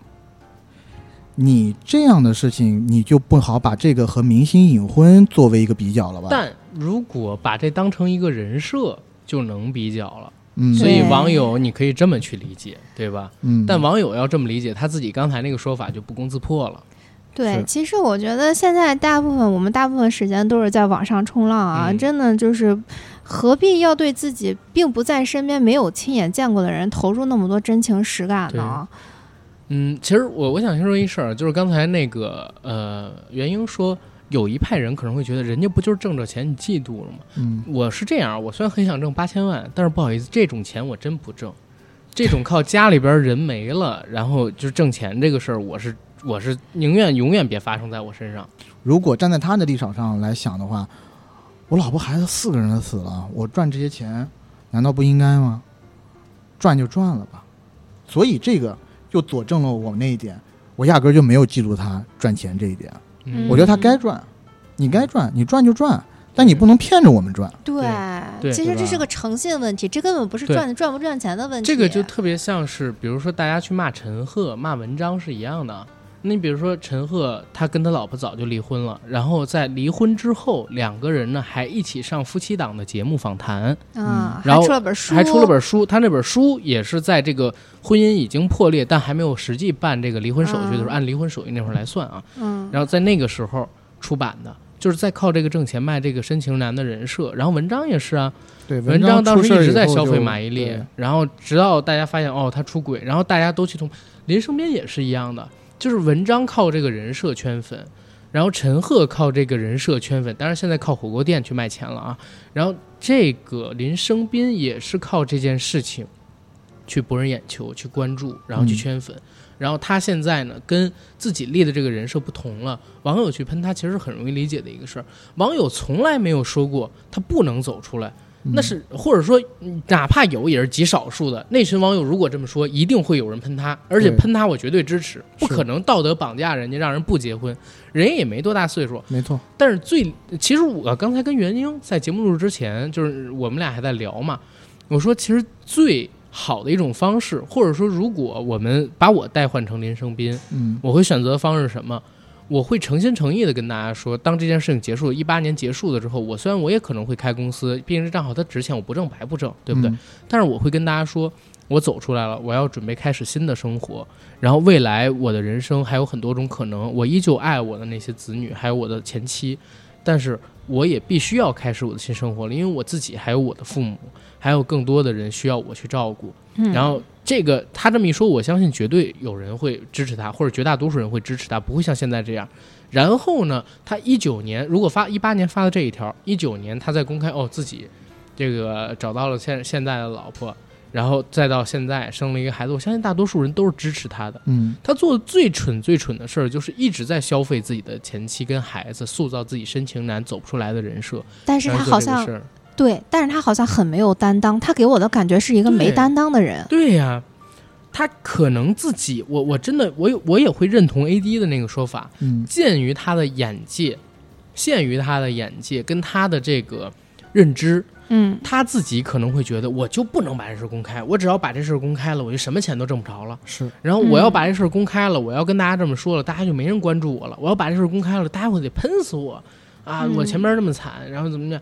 你这样的事情，你就不好把这个和明星隐婚作为一个比较了吧？但如果把这当成一个人设，就能比较了。嗯，所以网友你可以这么去理解，对吧？嗯，但网友要这么理解，他自己刚才那个说法就不攻自破了。对，其实我觉得现在大部分我们大部分时间都是在网上冲浪啊，嗯真的就是何必要对自己并不在身边、没有亲眼见过的人投入那么多真情实感呢？嗯，其实我我想先说一事儿，就是刚才那个呃，袁英说有一派人可能会觉得人家不就是挣着钱你嫉妒了吗？嗯我是这样，我虽然很想挣八千万，但是不好意思，这种钱我真不挣。这种靠家里边人没了，然后就挣钱这个事儿，我是我是宁愿永远别发生在我身上。如果站在他的立场上来想的话，我老婆孩子四个人都死了，我赚这些钱难道不应该吗？赚就赚了吧。所以这个就佐证了我那一点，我压根儿就没有嫉妒他赚钱这一点。嗯我觉得他该赚，你该赚，你赚就赚，但你不能骗着我们赚。对，对其实这是个诚信问题，这根本不是赚赚不赚钱的问题。这个就特别像是，比如说大家去骂陈赫、骂文章是一样的。那你比如说陈赫，他跟他老婆早就离婚了，然后在离婚之后，两个人呢还一起上夫妻档的节目访谈，嗯，然后还出了本书，还出了本书。他那本书也是在这个婚姻已经破裂，但还没有实际办这个离婚手续的时候，嗯按离婚手续那会儿来算啊。嗯，然后在那个时候出版的，就是在靠这个挣钱卖这个深情男的人设。然后文章也是啊，对，文章当时一直在消费马伊琍，然后直到大家发现哦他出轨，然后大家都去通。林生斌也是一样的，就是文章靠这个人设圈粉，然后陈赫靠这个人设圈粉，当然现在靠火锅店去卖钱了啊。然后这个林生斌也是靠这件事情去博人眼球、去关注，然后去嗯圈粉。然后他现在呢，跟自己立的这个人设不同了，网友去喷他，其实是很容易理解的一个事儿。网友从来没有说过他不能走出来，那是或者说嗯哪怕有也是极少数的。那群网友如果这么说，一定会有人喷他，而且喷他我绝对支持，不可能道德绑架人家让人不结婚，人也没多大岁数。没错，但是最其实我刚才跟袁英在节目录制之前，就是我们俩还在聊嘛，我说其实最好的一种方式，或者说如果我们把我代换成林生斌，嗯我会选择的方式是什么？我会诚心诚意的跟大家说，当这件事情结束，一八年结束了之后，我虽然我也可能会开公司，毕竟这账号它值钱，我不挣白不挣，对不对？嗯但是我会跟大家说，我走出来了，我要准备开始新的生活，然后未来我的人生还有很多种可能，我依旧爱我的那些子女，还有我的前妻，但是我也必须要开始我的新生活了，因为我自己还有我的父母，还有更多的人需要我去照顾。嗯然后这个他这么一说，我相信绝对有人会支持他，或者绝大多数人会支持他，不会像现在这样。然后呢，他一九年如果发一八年发的这一条，一九年他在公开哦自己这个找到了现现在的老婆，然后再到现在生了一个孩子，我相信大多数人都是支持他的。嗯他做的最蠢最蠢的事儿，就是一直在消费自己的前妻跟孩子，塑造自己深情男走不出来的人设。但是他好像对，但是他好像很没有担当，他给我的感觉是一个没担当的人。对呀、他可能自己，我我真的我有我也会认同 A D 的那个说法，嗯鉴于他的眼界，限于他的眼界跟他的这个认知，嗯他自己可能会觉得我就不能把这事儿公开，我只要把这事儿公开了，我就什么钱都挣不着了。是然后我要嗯把这事儿公开了，我要跟大家这么说了，大家就没人关注我了。我要把这事儿公开了，大家会得喷死我啊！嗯我前面那么惨，然后怎么样？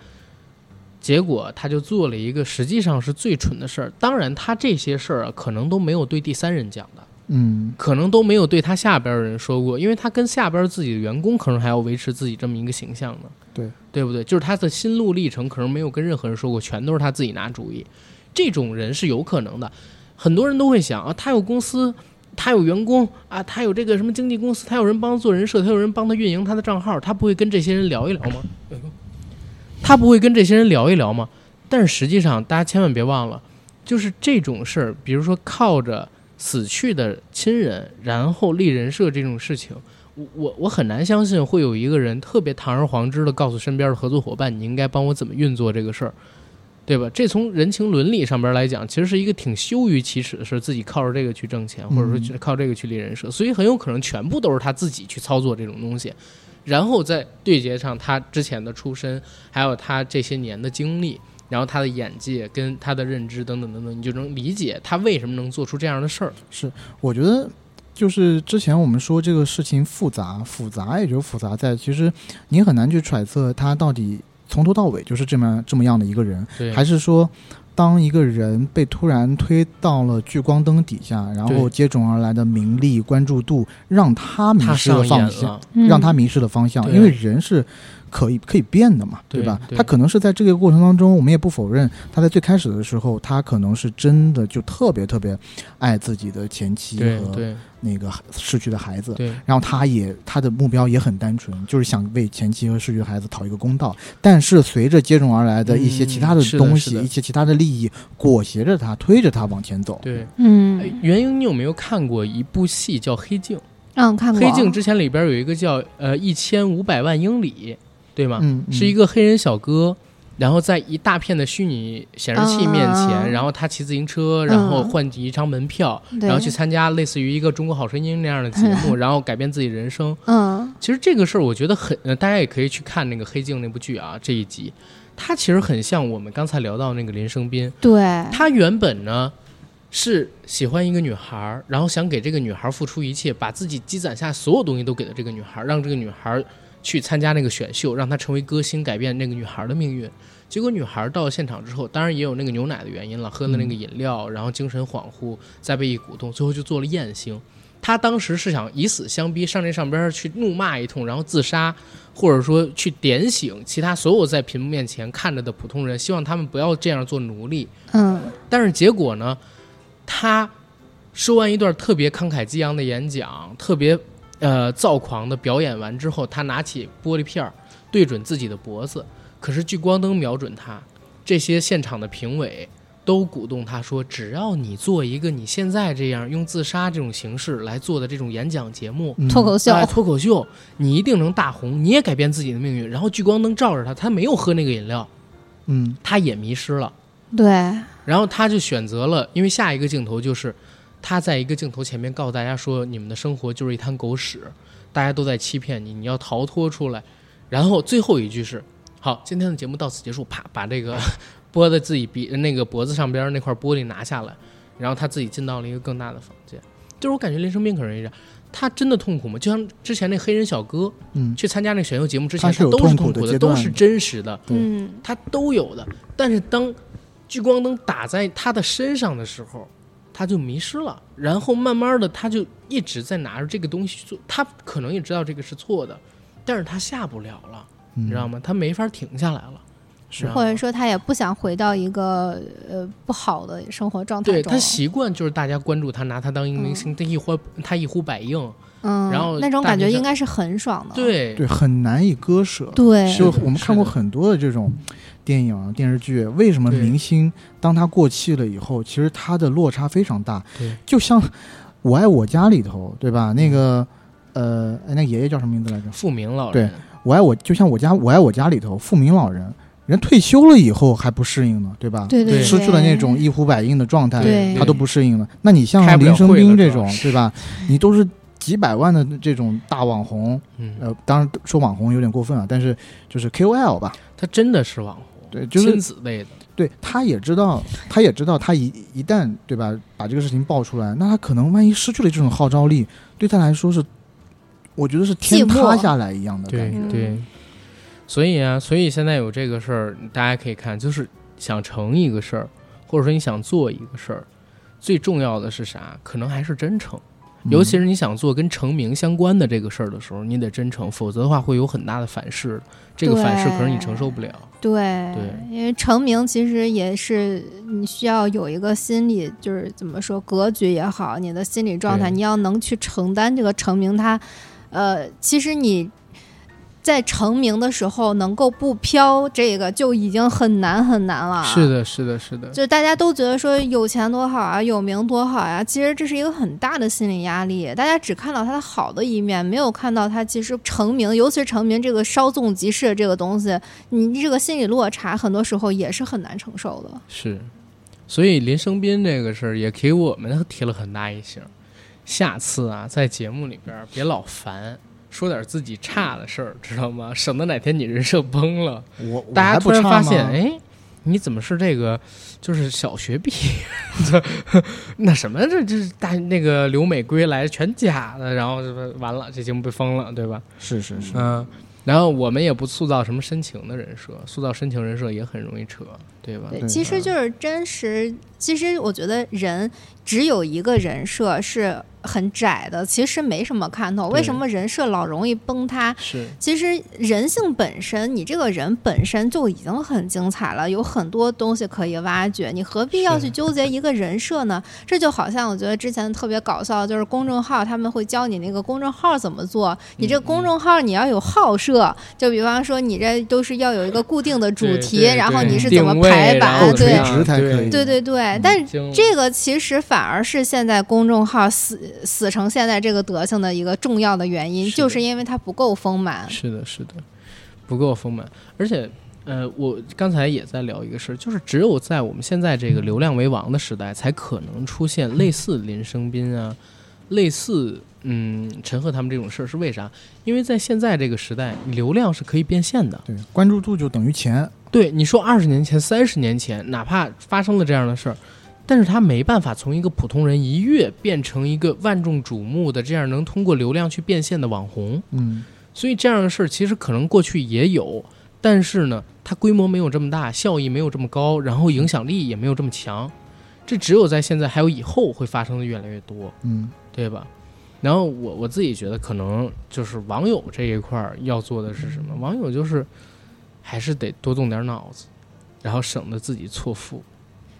结果他就做了一个实际上是最蠢的事儿。当然，他这些事儿啊，可能都没有对第三人讲的，嗯可能都没有对他下边的人说过，因为他跟下边自己的员工可能还要维持自己这么一个形象呢。对，对不对？就是他的心路历程，可能没有跟任何人说过，全都是他自己拿主意。这种人是有可能的，很多人都会想啊，他有公司，他有员工啊，他有这个什么经纪公司，他有人帮他做人设，他有人帮他运营他的账号，他不会跟这些人聊一聊吗？他不会跟这些人聊一聊吗？但是实际上，大家千万别忘了，就是这种事儿，比如说靠着死去的亲人，然后立人设这种事情，我我我很难相信会有一个人特别堂而皇之的告诉身边的合作伙伴，你应该帮我怎么运作这个事儿。对吧？这从人情伦理上边来讲，其实是一个挺羞于启齿的事，自己靠着这个去挣钱，或者说靠这个去立人设，所以很有可能全部都是他自己去操作这种东西，然后再对接上他之前的出身，还有他这些年的经历，然后他的眼界跟他的认知等等等等，你就能理解他为什么能做出这样的事儿。是我觉得就是之前我们说这个事情复杂，复杂也就复杂在，其实你很难去揣测他到底从头到尾就是这么这么样的一个人，还是说。当一个人被突然推到了聚光灯底下，然后接踵而来的名利、关注度，让他迷失了方向，让他迷失了方向。对因为人是可以可以变的嘛，对吧？他可能是在这个过程当中，我们也不否认，他在最开始的时候，他可能是真的就特别特别爱自己的前妻和那个逝去的孩子。对然后他也他的目标也很单纯，就是想为前妻和逝去的孩子讨一个公道。但是随着接踵而来的一些其他的东西，一些其他的利益裹挟着他，推着他往前走。对。哎嗯，袁英，你有没有看过一部戏叫《黑镜》？嗯，看过黑镜之前里边有一个叫呃一千五百万英里，对吗？嗯，嗯。是一个黑人小哥，然后在一大片的虚拟显示器面前，嗯然后他骑自行车，然后换一张门票，对。然后去参加类似于一个《中国好声音》那样的节目，然后改变自己人生。嗯。其实这个事儿，我觉得很，呃大家也可以去看那个《黑镜》那部剧啊，这一集，它其实很像我们刚才聊到那个林生斌，对，他原本呢是喜欢一个女孩儿，然后想给这个女孩儿付出一切，把自己积攒下所有东西都给了这个女孩儿，让这个女孩儿去参加那个选秀，让她成为歌星，改变那个女孩的命运。结果女孩到了现场之后，当然也有那个牛奶的原因了，喝了那个饮料，然后精神恍惚，再被一鼓动，最后就做了艳星。她当时是想以死相逼，上这上边去怒骂一通，然后自杀，或者说去点醒其他所有在屏幕面前看着的普通人，希望他们不要这样做奴隶。嗯但是结果呢，他说完一段特别慷慨激昂的演讲，特别呃躁狂的表演完之后，他拿起玻璃片儿对准自己的脖子，可是聚光灯瞄准他，这些现场的评委。都鼓动他说：“只要你做一个你现在这样用自杀这种形式来做的这种演讲节目，嗯脱口秀，哎脱口秀，你一定能大红，你也改变自己的命运。”然后聚光灯照着他，他没有喝那个饮料，嗯他也迷失了。对，然后他就选择了，因为下一个镜头就是他在一个镜头前面告诉大家说，你们的生活就是一滩狗屎，大家都在欺骗你，你要逃脱出来。然后最后一句是：好，今天的节目到此结束，啪，把这个 拨在自己鼻那个脖子上边那块玻璃拿下来，然后他自己进到了一个更大的房间。就是我感觉林生斌可能是这样，他真的痛苦吗？就像之前那黑人小哥嗯，去参加那个选秀节目之前，他都是痛痛苦的，阶段都是真实的。嗯他都有的。但是当聚光灯打在他的身上的时候，他就迷失了。然后慢慢的，他就一直在拿着这个东西去做。他可能也知道这个是错的，但是他下不了了，你你知道？吗？他没法停下来了。是或者说他也不想回到一个呃不好的生活状态对他，习惯就是大家关注他，拿他当一个明星，他一呼他一呼百应。嗯，然后那种感觉应该是很爽的，对对，很难以割舍。对就我们看过很多的这种电影、电视剧，为什么明星当他过气了以后，其实他的落差非常大？对，就像《我爱我家》里头，对吧？那个呃，哎，那爷爷叫什么名字来着？富明老人对，我爱我，就像我家《我爱我家》里头，富明老人，人退休了以后还不适应呢，对吧？对对，失去了那种一呼百应的状态，他都不适应了。那你像林生斌这种对吧？你都是几百万的这种大网红，嗯，呃，当然说网红有点过分啊，但是就是 KOL 吧，他真的是网红，对，就是亲子类的。对，他也知道，他也知道，他一一旦对吧，把这个事情爆出来，那他可能万一失去了这种号召力，对他来说是，我觉得是天塌下来一样的感觉。嗯对，所以啊，所以现在有这个事儿，大家可以看，就是想成一个事儿，或者说你想做一个事儿，最重要的是啥？可能还是真诚。嗯尤其是你想做跟成名相关的这个事儿的时候，你得真诚，否则的话会有很大的反噬。这个反噬可能你承受不了。对对因为成名其实也是你需要有一个心理，就是怎么说格局也好，你的心理状态，你要能去承担这个成名它，呃，其实你在成名的时候能够不飘，这个就已经很难很难了。是的，是的，是的，就大家都觉得说有钱多好啊，有名多好呀、其实这是一个很大的心理压力。大家只看到他的好的一面，没有看到他其实成名，尤其是成名这个稍纵即逝的这个东西，你这个心理落差很多时候也是很难承受的。是。所以林生斌这个事儿也给我们提了很大一醒。下次啊，在节目里边儿别老烦，说点自己差的事儿，知道吗？省得哪天你人设崩了，我我大家突然发现，吗哎，你怎么是这个？就是小学毕业，那什么这这大那个留美归来全假的，然后这不完了，这节目被封了，对吧？是是是，嗯，然后我们也不塑造什么深情的人设，塑造深情人设也很容易扯，对吧？对其实就是真实。其实我觉得人只有一个人设是很窄的，其实没什么看头。为什么人设老容易崩塌？是，其实人性本身，你这个人本身就已经很精彩了，有很多东西可以挖掘，你何必要去纠结一个人设呢？这就好像我觉得之前特别搞笑，就是公众号他们会教你那个公众号怎么做，你这嗯公众号你要有号设，就比方说你这都是要有一个固定的主题，然后你是怎么排版，对这样直才可以。对对但是这个其实反而是现在公众号死死成现在这个德行的一个重要的原因，是就是因为它不够丰满。是的，是的，不够丰满，而且。呃，我刚才也在聊一个事儿，就是只有在我们现在这个流量为王的时代，才可能出现类似林生斌啊，类似嗯陈赫他们这种事儿。是为啥？因为在现在这个时代，流量是可以变现的。对，关注度就等于钱，对，你说二十年前、三十年前，哪怕发生了这样的事儿，但是他没办法从一个普通人一跃变成一个万众瞩目的这样能通过流量去变现的网红。嗯，所以这样的事儿其实可能过去也有，但是呢，它规模没有这么大，效益没有这么高，然后影响力也没有这么强。这只有在现在还有以后会发生的越来越多，嗯，对吧？然后我我自己觉得，可能就是网友这一块儿要做的是什么？网友就是还是得多动点脑子，然后省得自己错付。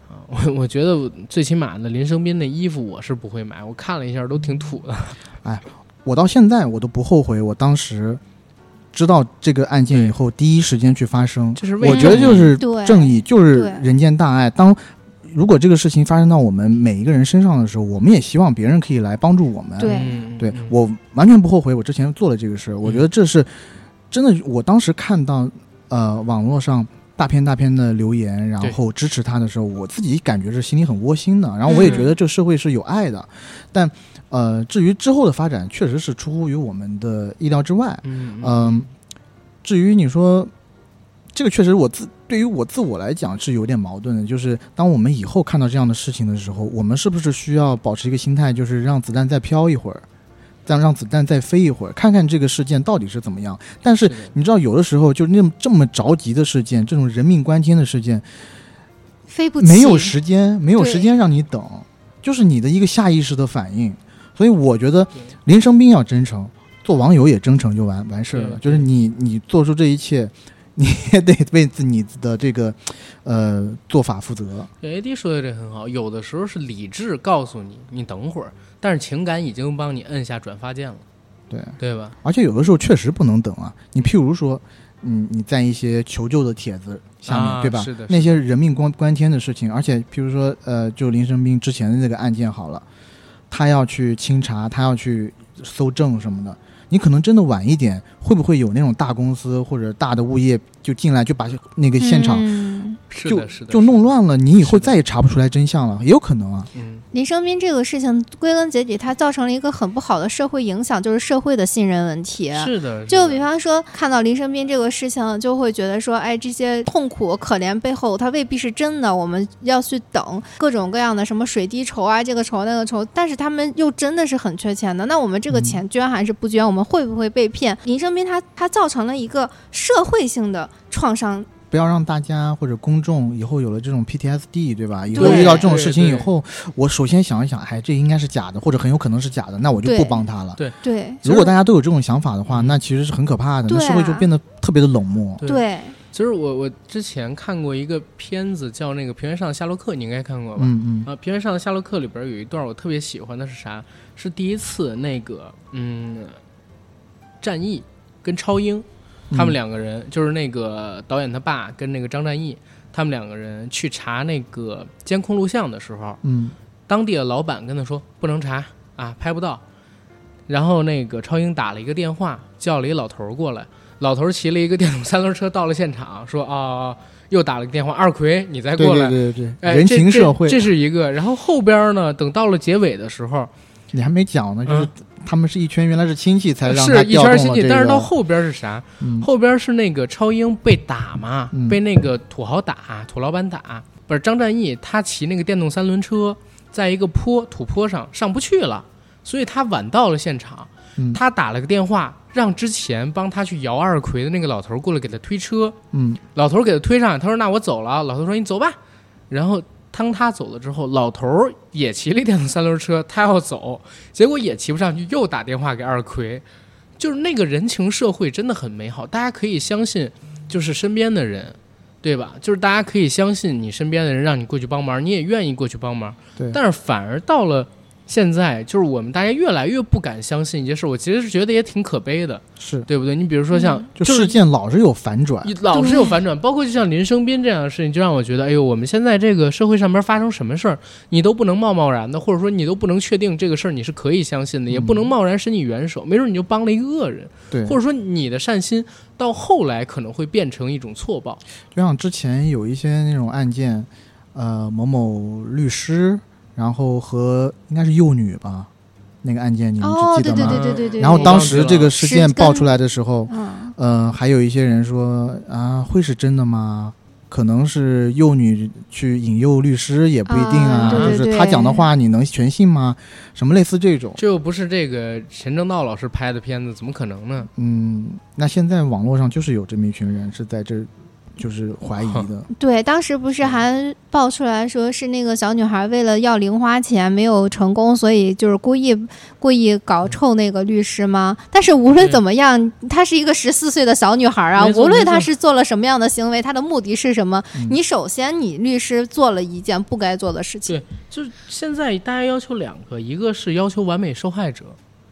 啊，我我觉得最起码的林生斌的衣服我是不会买，我看了一下都挺土的。哎我到现在我都不后悔，我当时知道这个案件以后，第一时间去发声，这是为我觉得就是对正义，就是人间大爱。当如果这个事情发生到我们每一个人身上的时候，我们也希望别人可以来帮助我们。对对我完全不后悔，我之前做了这个事。我觉得这是真的。我当时看到呃网络上大片大片的留言，然后支持他的时候，我自己感觉是心里很窝心的。然后我也嗯觉得这社会是有爱的，但呃，至于之后的发展，确实是出乎于我们的意料之外。嗯嗯，至于你说这个，确实我自对于我自我来讲是有点矛盾的。就是当我们以后看到这样的事情的时候，我们是不是需要保持一个心态，就是让子弹再飘一会儿，再让子弹再飞一会儿，看看这个事件到底是怎么样？但是你知道，有的时候就那么这么着急的事件，这种人命关天的事件，飞不起，没有时间，没有时间让你等，就是你的一个下意识的反应。所以我觉得林生斌要真诚，做网友也真诚就完完事儿了。就是你你做出这一切，你也得为自你的这个呃做法负责。对 AD 说的这很好，有的时候是理智告诉你你等会儿，但是情感已经帮你摁下转发键了，对，对吧？而且有的时候确实不能等啊。你譬如说，嗯，你在一些求救的帖子下面，啊对吧？是的那些人命关关天的事情，而且譬如说，呃，就林生斌之前的那个案件好了，他要去清查，他要去搜证什么的。你可能真的晚一点，会不会有那种大公司或者大的物业就进来就把那个现场就是的，是的，就弄乱了？你以后再也查不出来真相了，也有可能啊。嗯，林生斌这个事情归根结底，它造成了一个很不好的社会影响，就是社会的信任问题。是的，就比方说，看到林生斌这个事情，就会觉得说，哎，这些痛苦可怜背后，它未必是真的，我们要去等各种各样的什么水滴筹啊，这个筹那个筹，但是他们又真的是很缺钱的，那我们这个嗯钱捐还是不捐？我们会不会被骗？林生斌他他造成了一个社会性的创伤，不要让大家或者公众以后有了这种 PTSD，对吧？以后遇到这种事情以对对后，我首先想一想，哎，这应该是假的，或者很有可能是假的，那我就不帮他了。对如果大家都有这种想法的话，嗯那其实是很可怕的，那社会就变得特别的冷漠。对对，其实我我之前看过一个片子叫那个《平原上的夏洛克》，你应该看过吧？嗯嗯啊，《平原上的夏洛克》里边有一段我特别喜欢的是啥？是第一次那个嗯，战役跟超英他们两个人就是那个导演他爸跟那个张战义，他们两个人去查那个监控录像的时候，嗯当地的老板跟他说不能查啊，拍不到。然后那个超英打了一个电话，叫了一老头儿过来。老头儿骑了一个电动三轮车到了现场，说啊，又打了个电话，二奎你再过来。对对对人情社会，这是一个。然后后边呢，等到了结尾的时候，你还没讲呢，就是嗯他们是一圈，原来是亲戚才让是他一圈亲戚，但是到后边是啥？嗯后边是那个超英被打嘛，嗯被那个土豪打，土老板打，不是张战义，他骑那个电动三轮车，在一个坡土坡上上不去了，所以他晚到了现场。嗯他打了个电话，让之前帮他去摇二奎的那个老头过来给他推车，嗯老头给他推上，他说：“那我走了。”老头说：“你走吧。”然后当他走了之后，老头儿也骑了一电动三轮车，他要走，结果也骑不上去，又打电话给二奎。就是那个人情社会真的很美好，大家可以相信，就是身边的人，对吧？就是大家可以相信你身边的人，让你过去帮忙，你也愿意过去帮忙。对但是反而到了现在，就是我们大家越来越不敢相信一件事，我其实是觉得也挺可悲的，是，对不对？你比如说像，就事件老是有反转，你老是有反转，包括就像林生斌这样的事情，就让我觉得，哎呦，我们现在这个社会上面发生什么事儿，你都不能贸贸然的，或者说你都不能确定这个事儿你是可以相信的，也不能贸然伸你援手，没准你就帮了一个恶人，对，或者说你的善心到后来可能会变成一种错报。就像之前有一些那种案件，呃，某某律师，然后和应该是幼女吧，那个案件你们哦，对对只记得吗？对对对对。然后当时这个事件爆出来的时候，嗯，呃，还有一些人说啊，会是真的吗？可能是幼女去引诱律师也不一定啊，啊对对就是他讲的话你能全信吗？什么类似这种？这又不是这个陈正道老师拍的片子，怎么可能呢？嗯，那现在网络上就是有这么一群人是在这，就是怀疑的。对，当时不是还爆出来说是那个小女孩为了要零花钱没有成功，所以就是故意故意搞臭那个律师吗？但是无论怎么样，她是一个十四岁的小女孩啊，无论她是做了什么样的行为，她的目的是什么？嗯你首先你律师做了一件不该做的事情，对就是现在大家要求两个，一个是要求完美受害者，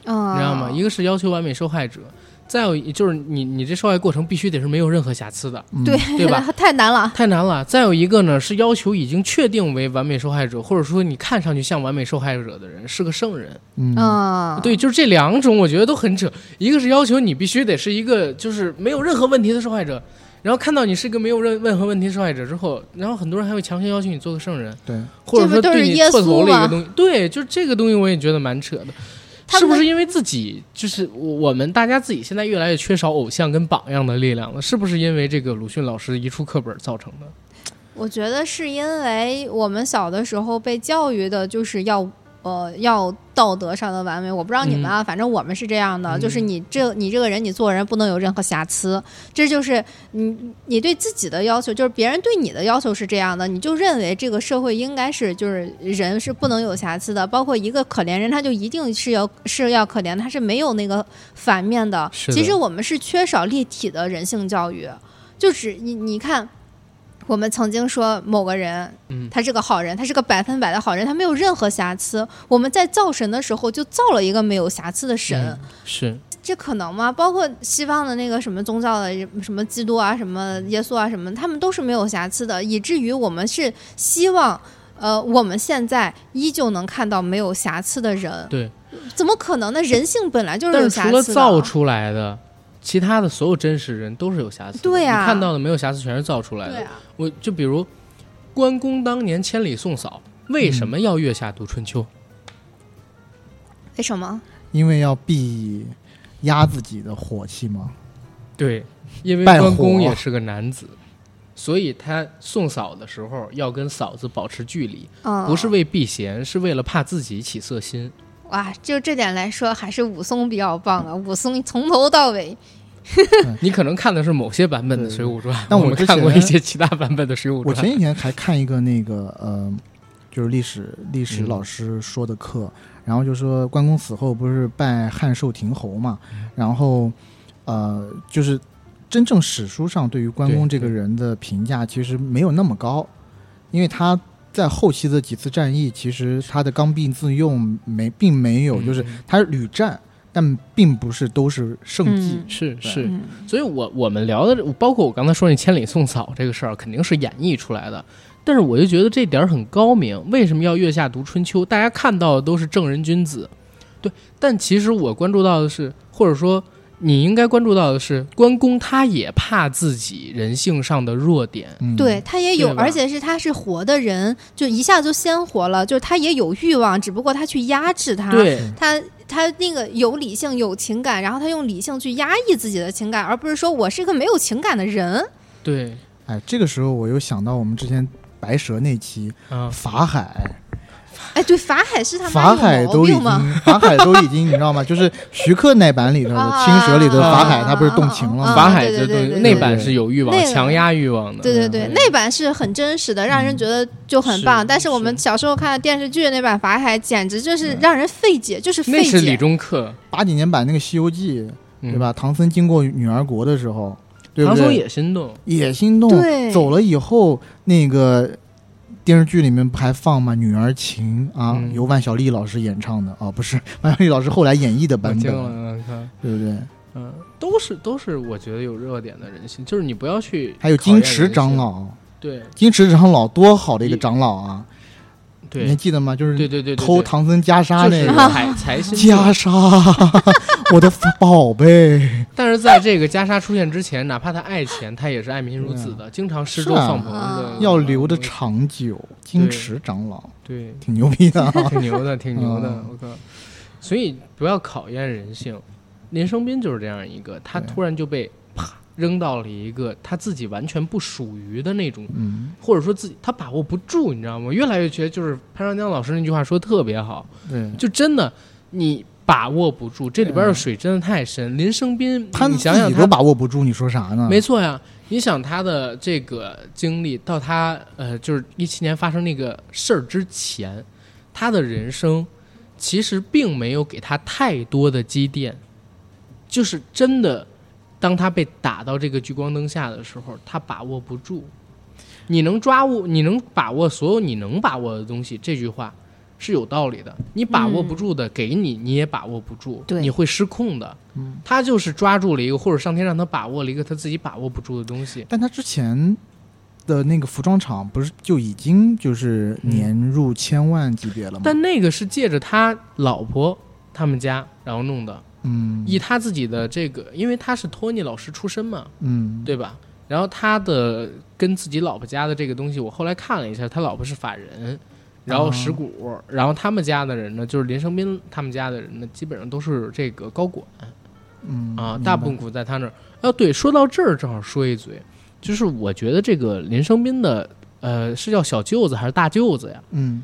嗯，你知道吗？一个是要求完美受害者，再有就是你你这受害过程必须得是没有任何瑕疵的，嗯对对吧？太难了。太难了。再有一个呢是要求已经确定为完美受害者，或者说你看上去像完美受害者的人是个圣人。嗯，嗯，对，就是这两种，我觉得都很扯。一个是要求你必须得是一个就是没有任何问题的受害者。然后看到你是个没有任任何问题的受害者之后，然后很多人还会强行要求你做个圣人，对，或者说对你错投了一个东西。对，就是这个东西我也觉得蛮扯的。他是不是因为自己就是我我们大家自己现在越来越缺少偶像跟榜样的力量了？是不是因为这个鲁迅老师一出课本造成的？我觉得是因为我们小的时候被教育的就是要呃要道德上的完美。我不知道你们啊，反正我们是这样的，嗯就是你这你这个人你做人不能有任何瑕疵，这就是你你对自己的要求，就是别人对你的要求是这样的，你就认为这个社会应该是就是人是不能有瑕疵的，包括一个可怜人，他就一定是要是要可怜，他是没有那个反面的。的其实我们是缺少立体的人性教育，就是你你看。我们曾经说某个人，嗯他是个好人，他是个百分百的好人，他没有任何瑕疵。我们在造神的时候就造了一个没有瑕疵的神，嗯是这可能吗？包括西方的那个什么宗教的什么基督啊、什么耶稣啊、什么，他们都是没有瑕疵的，以至于我们是希望，呃，我们现在依旧能看到没有瑕疵的人，对。怎么可能呢？人性本来就是有瑕疵的。了造出来的，其他的所有真实人都是有瑕疵的。对呀你看到的没有瑕疵全是造出来的。对啊，我就比如关公当年千里送嫂，为什么要月下读春秋？为什么？因为要避压自己的火气吗。对，因为关公也是个男子。所以他送嫂的时候要跟嫂子保持距离，嗯，不是为避嫌，是为了怕自己起色心。哇，就这点来说，还是武松比较棒啊！武松从头到尾，你可能看的是某些版本的《水浒传》，但我我们看过一些其他版本的《水浒传我前》。几天还看一个那个呃，就是历史历史嗯老师说的课，然后就说关公死后不是拜汉寿亭侯嘛，嗯然后呃，就是真正史书上对于关公这个人的评价其实没有那么高，因为他在后期的几次战役，其实他的刚愎自用没并没有，就是嗯他屡战。但并不是都是圣迹。嗯。是是，嗯。所以我我们聊的，包括我刚才说那千里送嫂这个事儿，肯定是演绎出来的。但是我就觉得这点儿很高明，为什么要月下读春秋？大家看到的都是正人君子，对，但其实我关注到的是，或者说你应该关注到的是，关公他也怕自己人性上的弱点，嗯，对，他也有，而且是他是活的人，就一下就鲜活了，就是他也有欲望，只不过他去压制他，对，他他那个有理性有情感，然后他用理性去压抑自己的情感，而不是说我是一个没有情感的人。对，哎，这个时候我又想到我们之前白蛇那期嗯，法海，哎，对，法海是他妈法海都已？经，法海都已经，你知道吗？就是徐克那版里头青蛇里头的法海，啊他不是动情了啊吗？法海就对对对对那版是有欲望那，个强压欲望的，对对对，嗯那版是很真实的，让人觉得就很棒。但是我们小时候看的电视剧那版法海，简直就是让人费解，就是费那是李解。中克，八几年版那个《西游记》，嗯对吧？？唐僧经过女儿国的时候，对不唐僧？也心动，也心动，对走了以后，那个电视剧里面不还放吗？《女儿情》啊，嗯。由万晓利老师演唱的。啊，不是 万晓利老师后来演绎的版，本，对不对？嗯，都是都是，我觉得有热点的人性，就是你不要去还有金池，长老，对。金池长老多好的一个长老啊！你还记得吗？就是对对对对，偷唐僧袈裟那个海财心袈。裟，我的宝贝。但是在这个袈裟出现之前，哪怕他爱钱，他也是爱民如子的，经常施粥放棚啊的，要留的长久，金池长老对，挺牛逼的啊！挺牛的，挺牛的嗯，我靠！所以不要考验人性。林生斌就是这样一个，他突然就被啪扔到了一个他自己完全不属于的那种嗯，或者说自己他把握不住，你知道吗？越来越觉得就是潘长江老师那句话说得特别好，对，就真的你把握不住，这里边的水真的太深。林生斌，他你想想他，把握不住，你说啥呢？没错呀。你想他的这个经历，到他呃，就是一七年发生那个事儿之前，他的人生其实并没有给他太多的积淀，就是真的，当他被打到这个聚光灯下的时候，他把握不住。你能抓握，你能把握所有你能把握的东西，这句话是有道理的。你把握不住的，给你你也把握不住，对你会失控的。嗯他就是抓住了一个，或者上天让他把握了一个他自己把握不住的东西。但他之前的那个服装厂不是就已经就是年入千万级别了吗？但那个是借着他老婆他们家然后弄的，嗯。以他自己的这个，因为他是托尼老师出身嘛，嗯。对吧？然后他的跟自己老婆家的这个东西，我后来看了一下，他老婆是法人，然后石鼓，然后他们家的人呢，就是林生斌他们家的人呢，基本上都是这个高管。嗯啊，大部分股在他那儿。哦，对，说到这儿正好说一嘴，就是我觉得这个林生斌的呃是叫小舅子还是大舅子呀？嗯。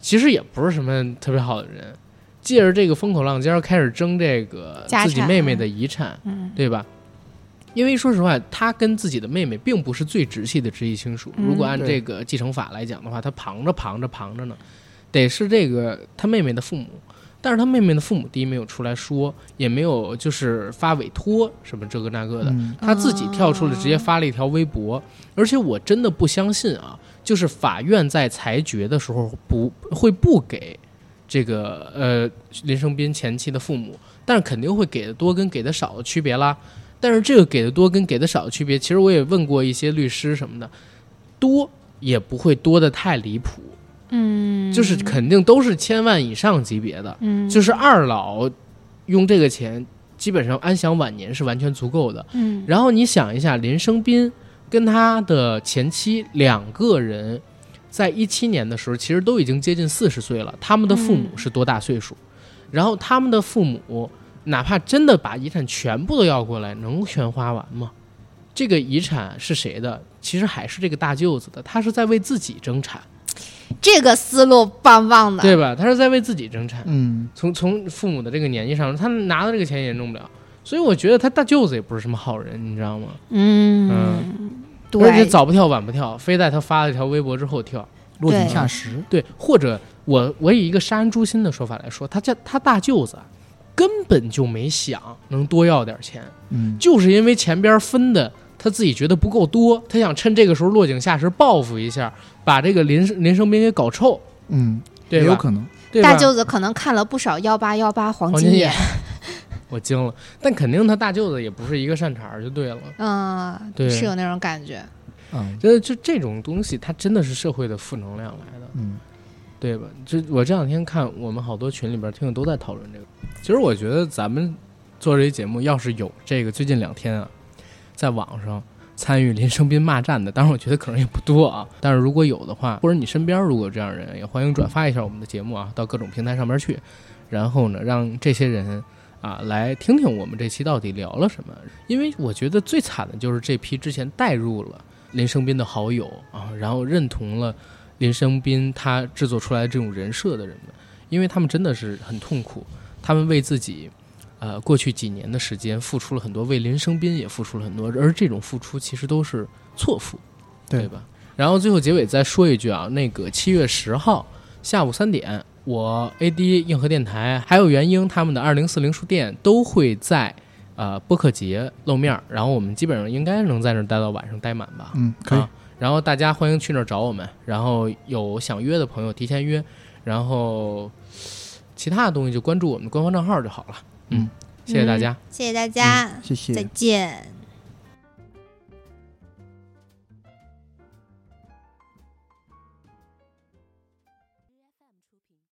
其实也不是什么特别好的人，借着这个风口浪尖儿开始争这个自己妹妹的遗产，嗯对吧？因为说实话，他跟自己的妹妹并不是最直系的直系亲属。嗯如果按这个继承法来讲的话，他旁着旁着旁着呢，得是这个他妹妹的父母。但是他妹妹的父母第一没有出来说，也没有就是发委托什么这个那个的，嗯他自己跳出来直接发了一条微博，而且我真的不相信啊，就是法院在裁决的时候不会不给这个呃林生斌前妻的父母，但是肯定会给的多跟给的少的区别啦。但是这个给的多跟给的少的区别，其实我也问过一些律师什么的，多也不会多的太离谱，嗯，就是肯定都是千万以上级别的。嗯，就是二老用这个钱，基本上安享晚年是完全足够的。嗯，然后你想一下，林生斌跟他的前妻两个人，在一七年的时候，其实都已经接近四十岁了。他们的父母嗯是多大岁数？然后他们的父母，哪怕真的把遗产全部都要过来，能全花完吗？这个遗产是谁的？其实还是这个大舅子的，他是在为自己争产，这个思路棒棒的，对吧？他是在为自己争产。嗯从从父母的这个年纪上，他拿的这个钱也弄不了，所以我觉得他大舅子也不是什么好人，你知道吗？嗯，对，而且早不跳晚不跳，非在他发了一条微博之后跳。落井下石，对，或者我我以一个杀人诛心的说法来说，他家他大舅子啊根本就没想能多要点钱，嗯。就是因为前边分的他自己觉得不够多，他想趁这个时候落井下石报复一下，把这个林林生斌给搞臭，嗯，对有可能，对大舅子可能看了不少幺八幺八黄黄金眼金眼，我惊了。但肯定他大舅子也不是一个善茬儿，就对了。嗯，对是有那种感觉。嗯就就这种东西，它真的是社会的负能量来的，嗯对吧？这我这两天看我们好多群里边听友都在讨论这个。其实我觉得咱们做这些节目，要是有这个最近两天啊，在网上参与林生斌骂战的，当然我觉得可能也不多啊。但是如果有的话，或者你身边如果有这样的人，也欢迎转发一下我们的节目啊，到各种平台上面去，然后呢，让这些人啊来听听我们这期到底聊了什么。因为我觉得最惨的就是这批之前带入了林生斌的好友啊，然后认同了林生斌他制作出来的这种人设的人们，因为他们真的是很痛苦，他们为自己。呃，过去几年的时间付出了很多，为林生斌也付出了很多，而这种付出其实都是错付，对对吧？然后最后结尾再说一句啊，那个七月十号下午三点，我 AD 硬核电台还有元英他们的二零四零书店都会在呃播客节露面儿，然后我们基本上应该能在那儿待到晚上待满吧。嗯，可以啊。然后大家欢迎去那儿找我们，然后有想约的朋友提前约，然后其他的东西就关注我们的官方账号就好了。嗯，谢谢大家。谢谢大家，谢谢再。见。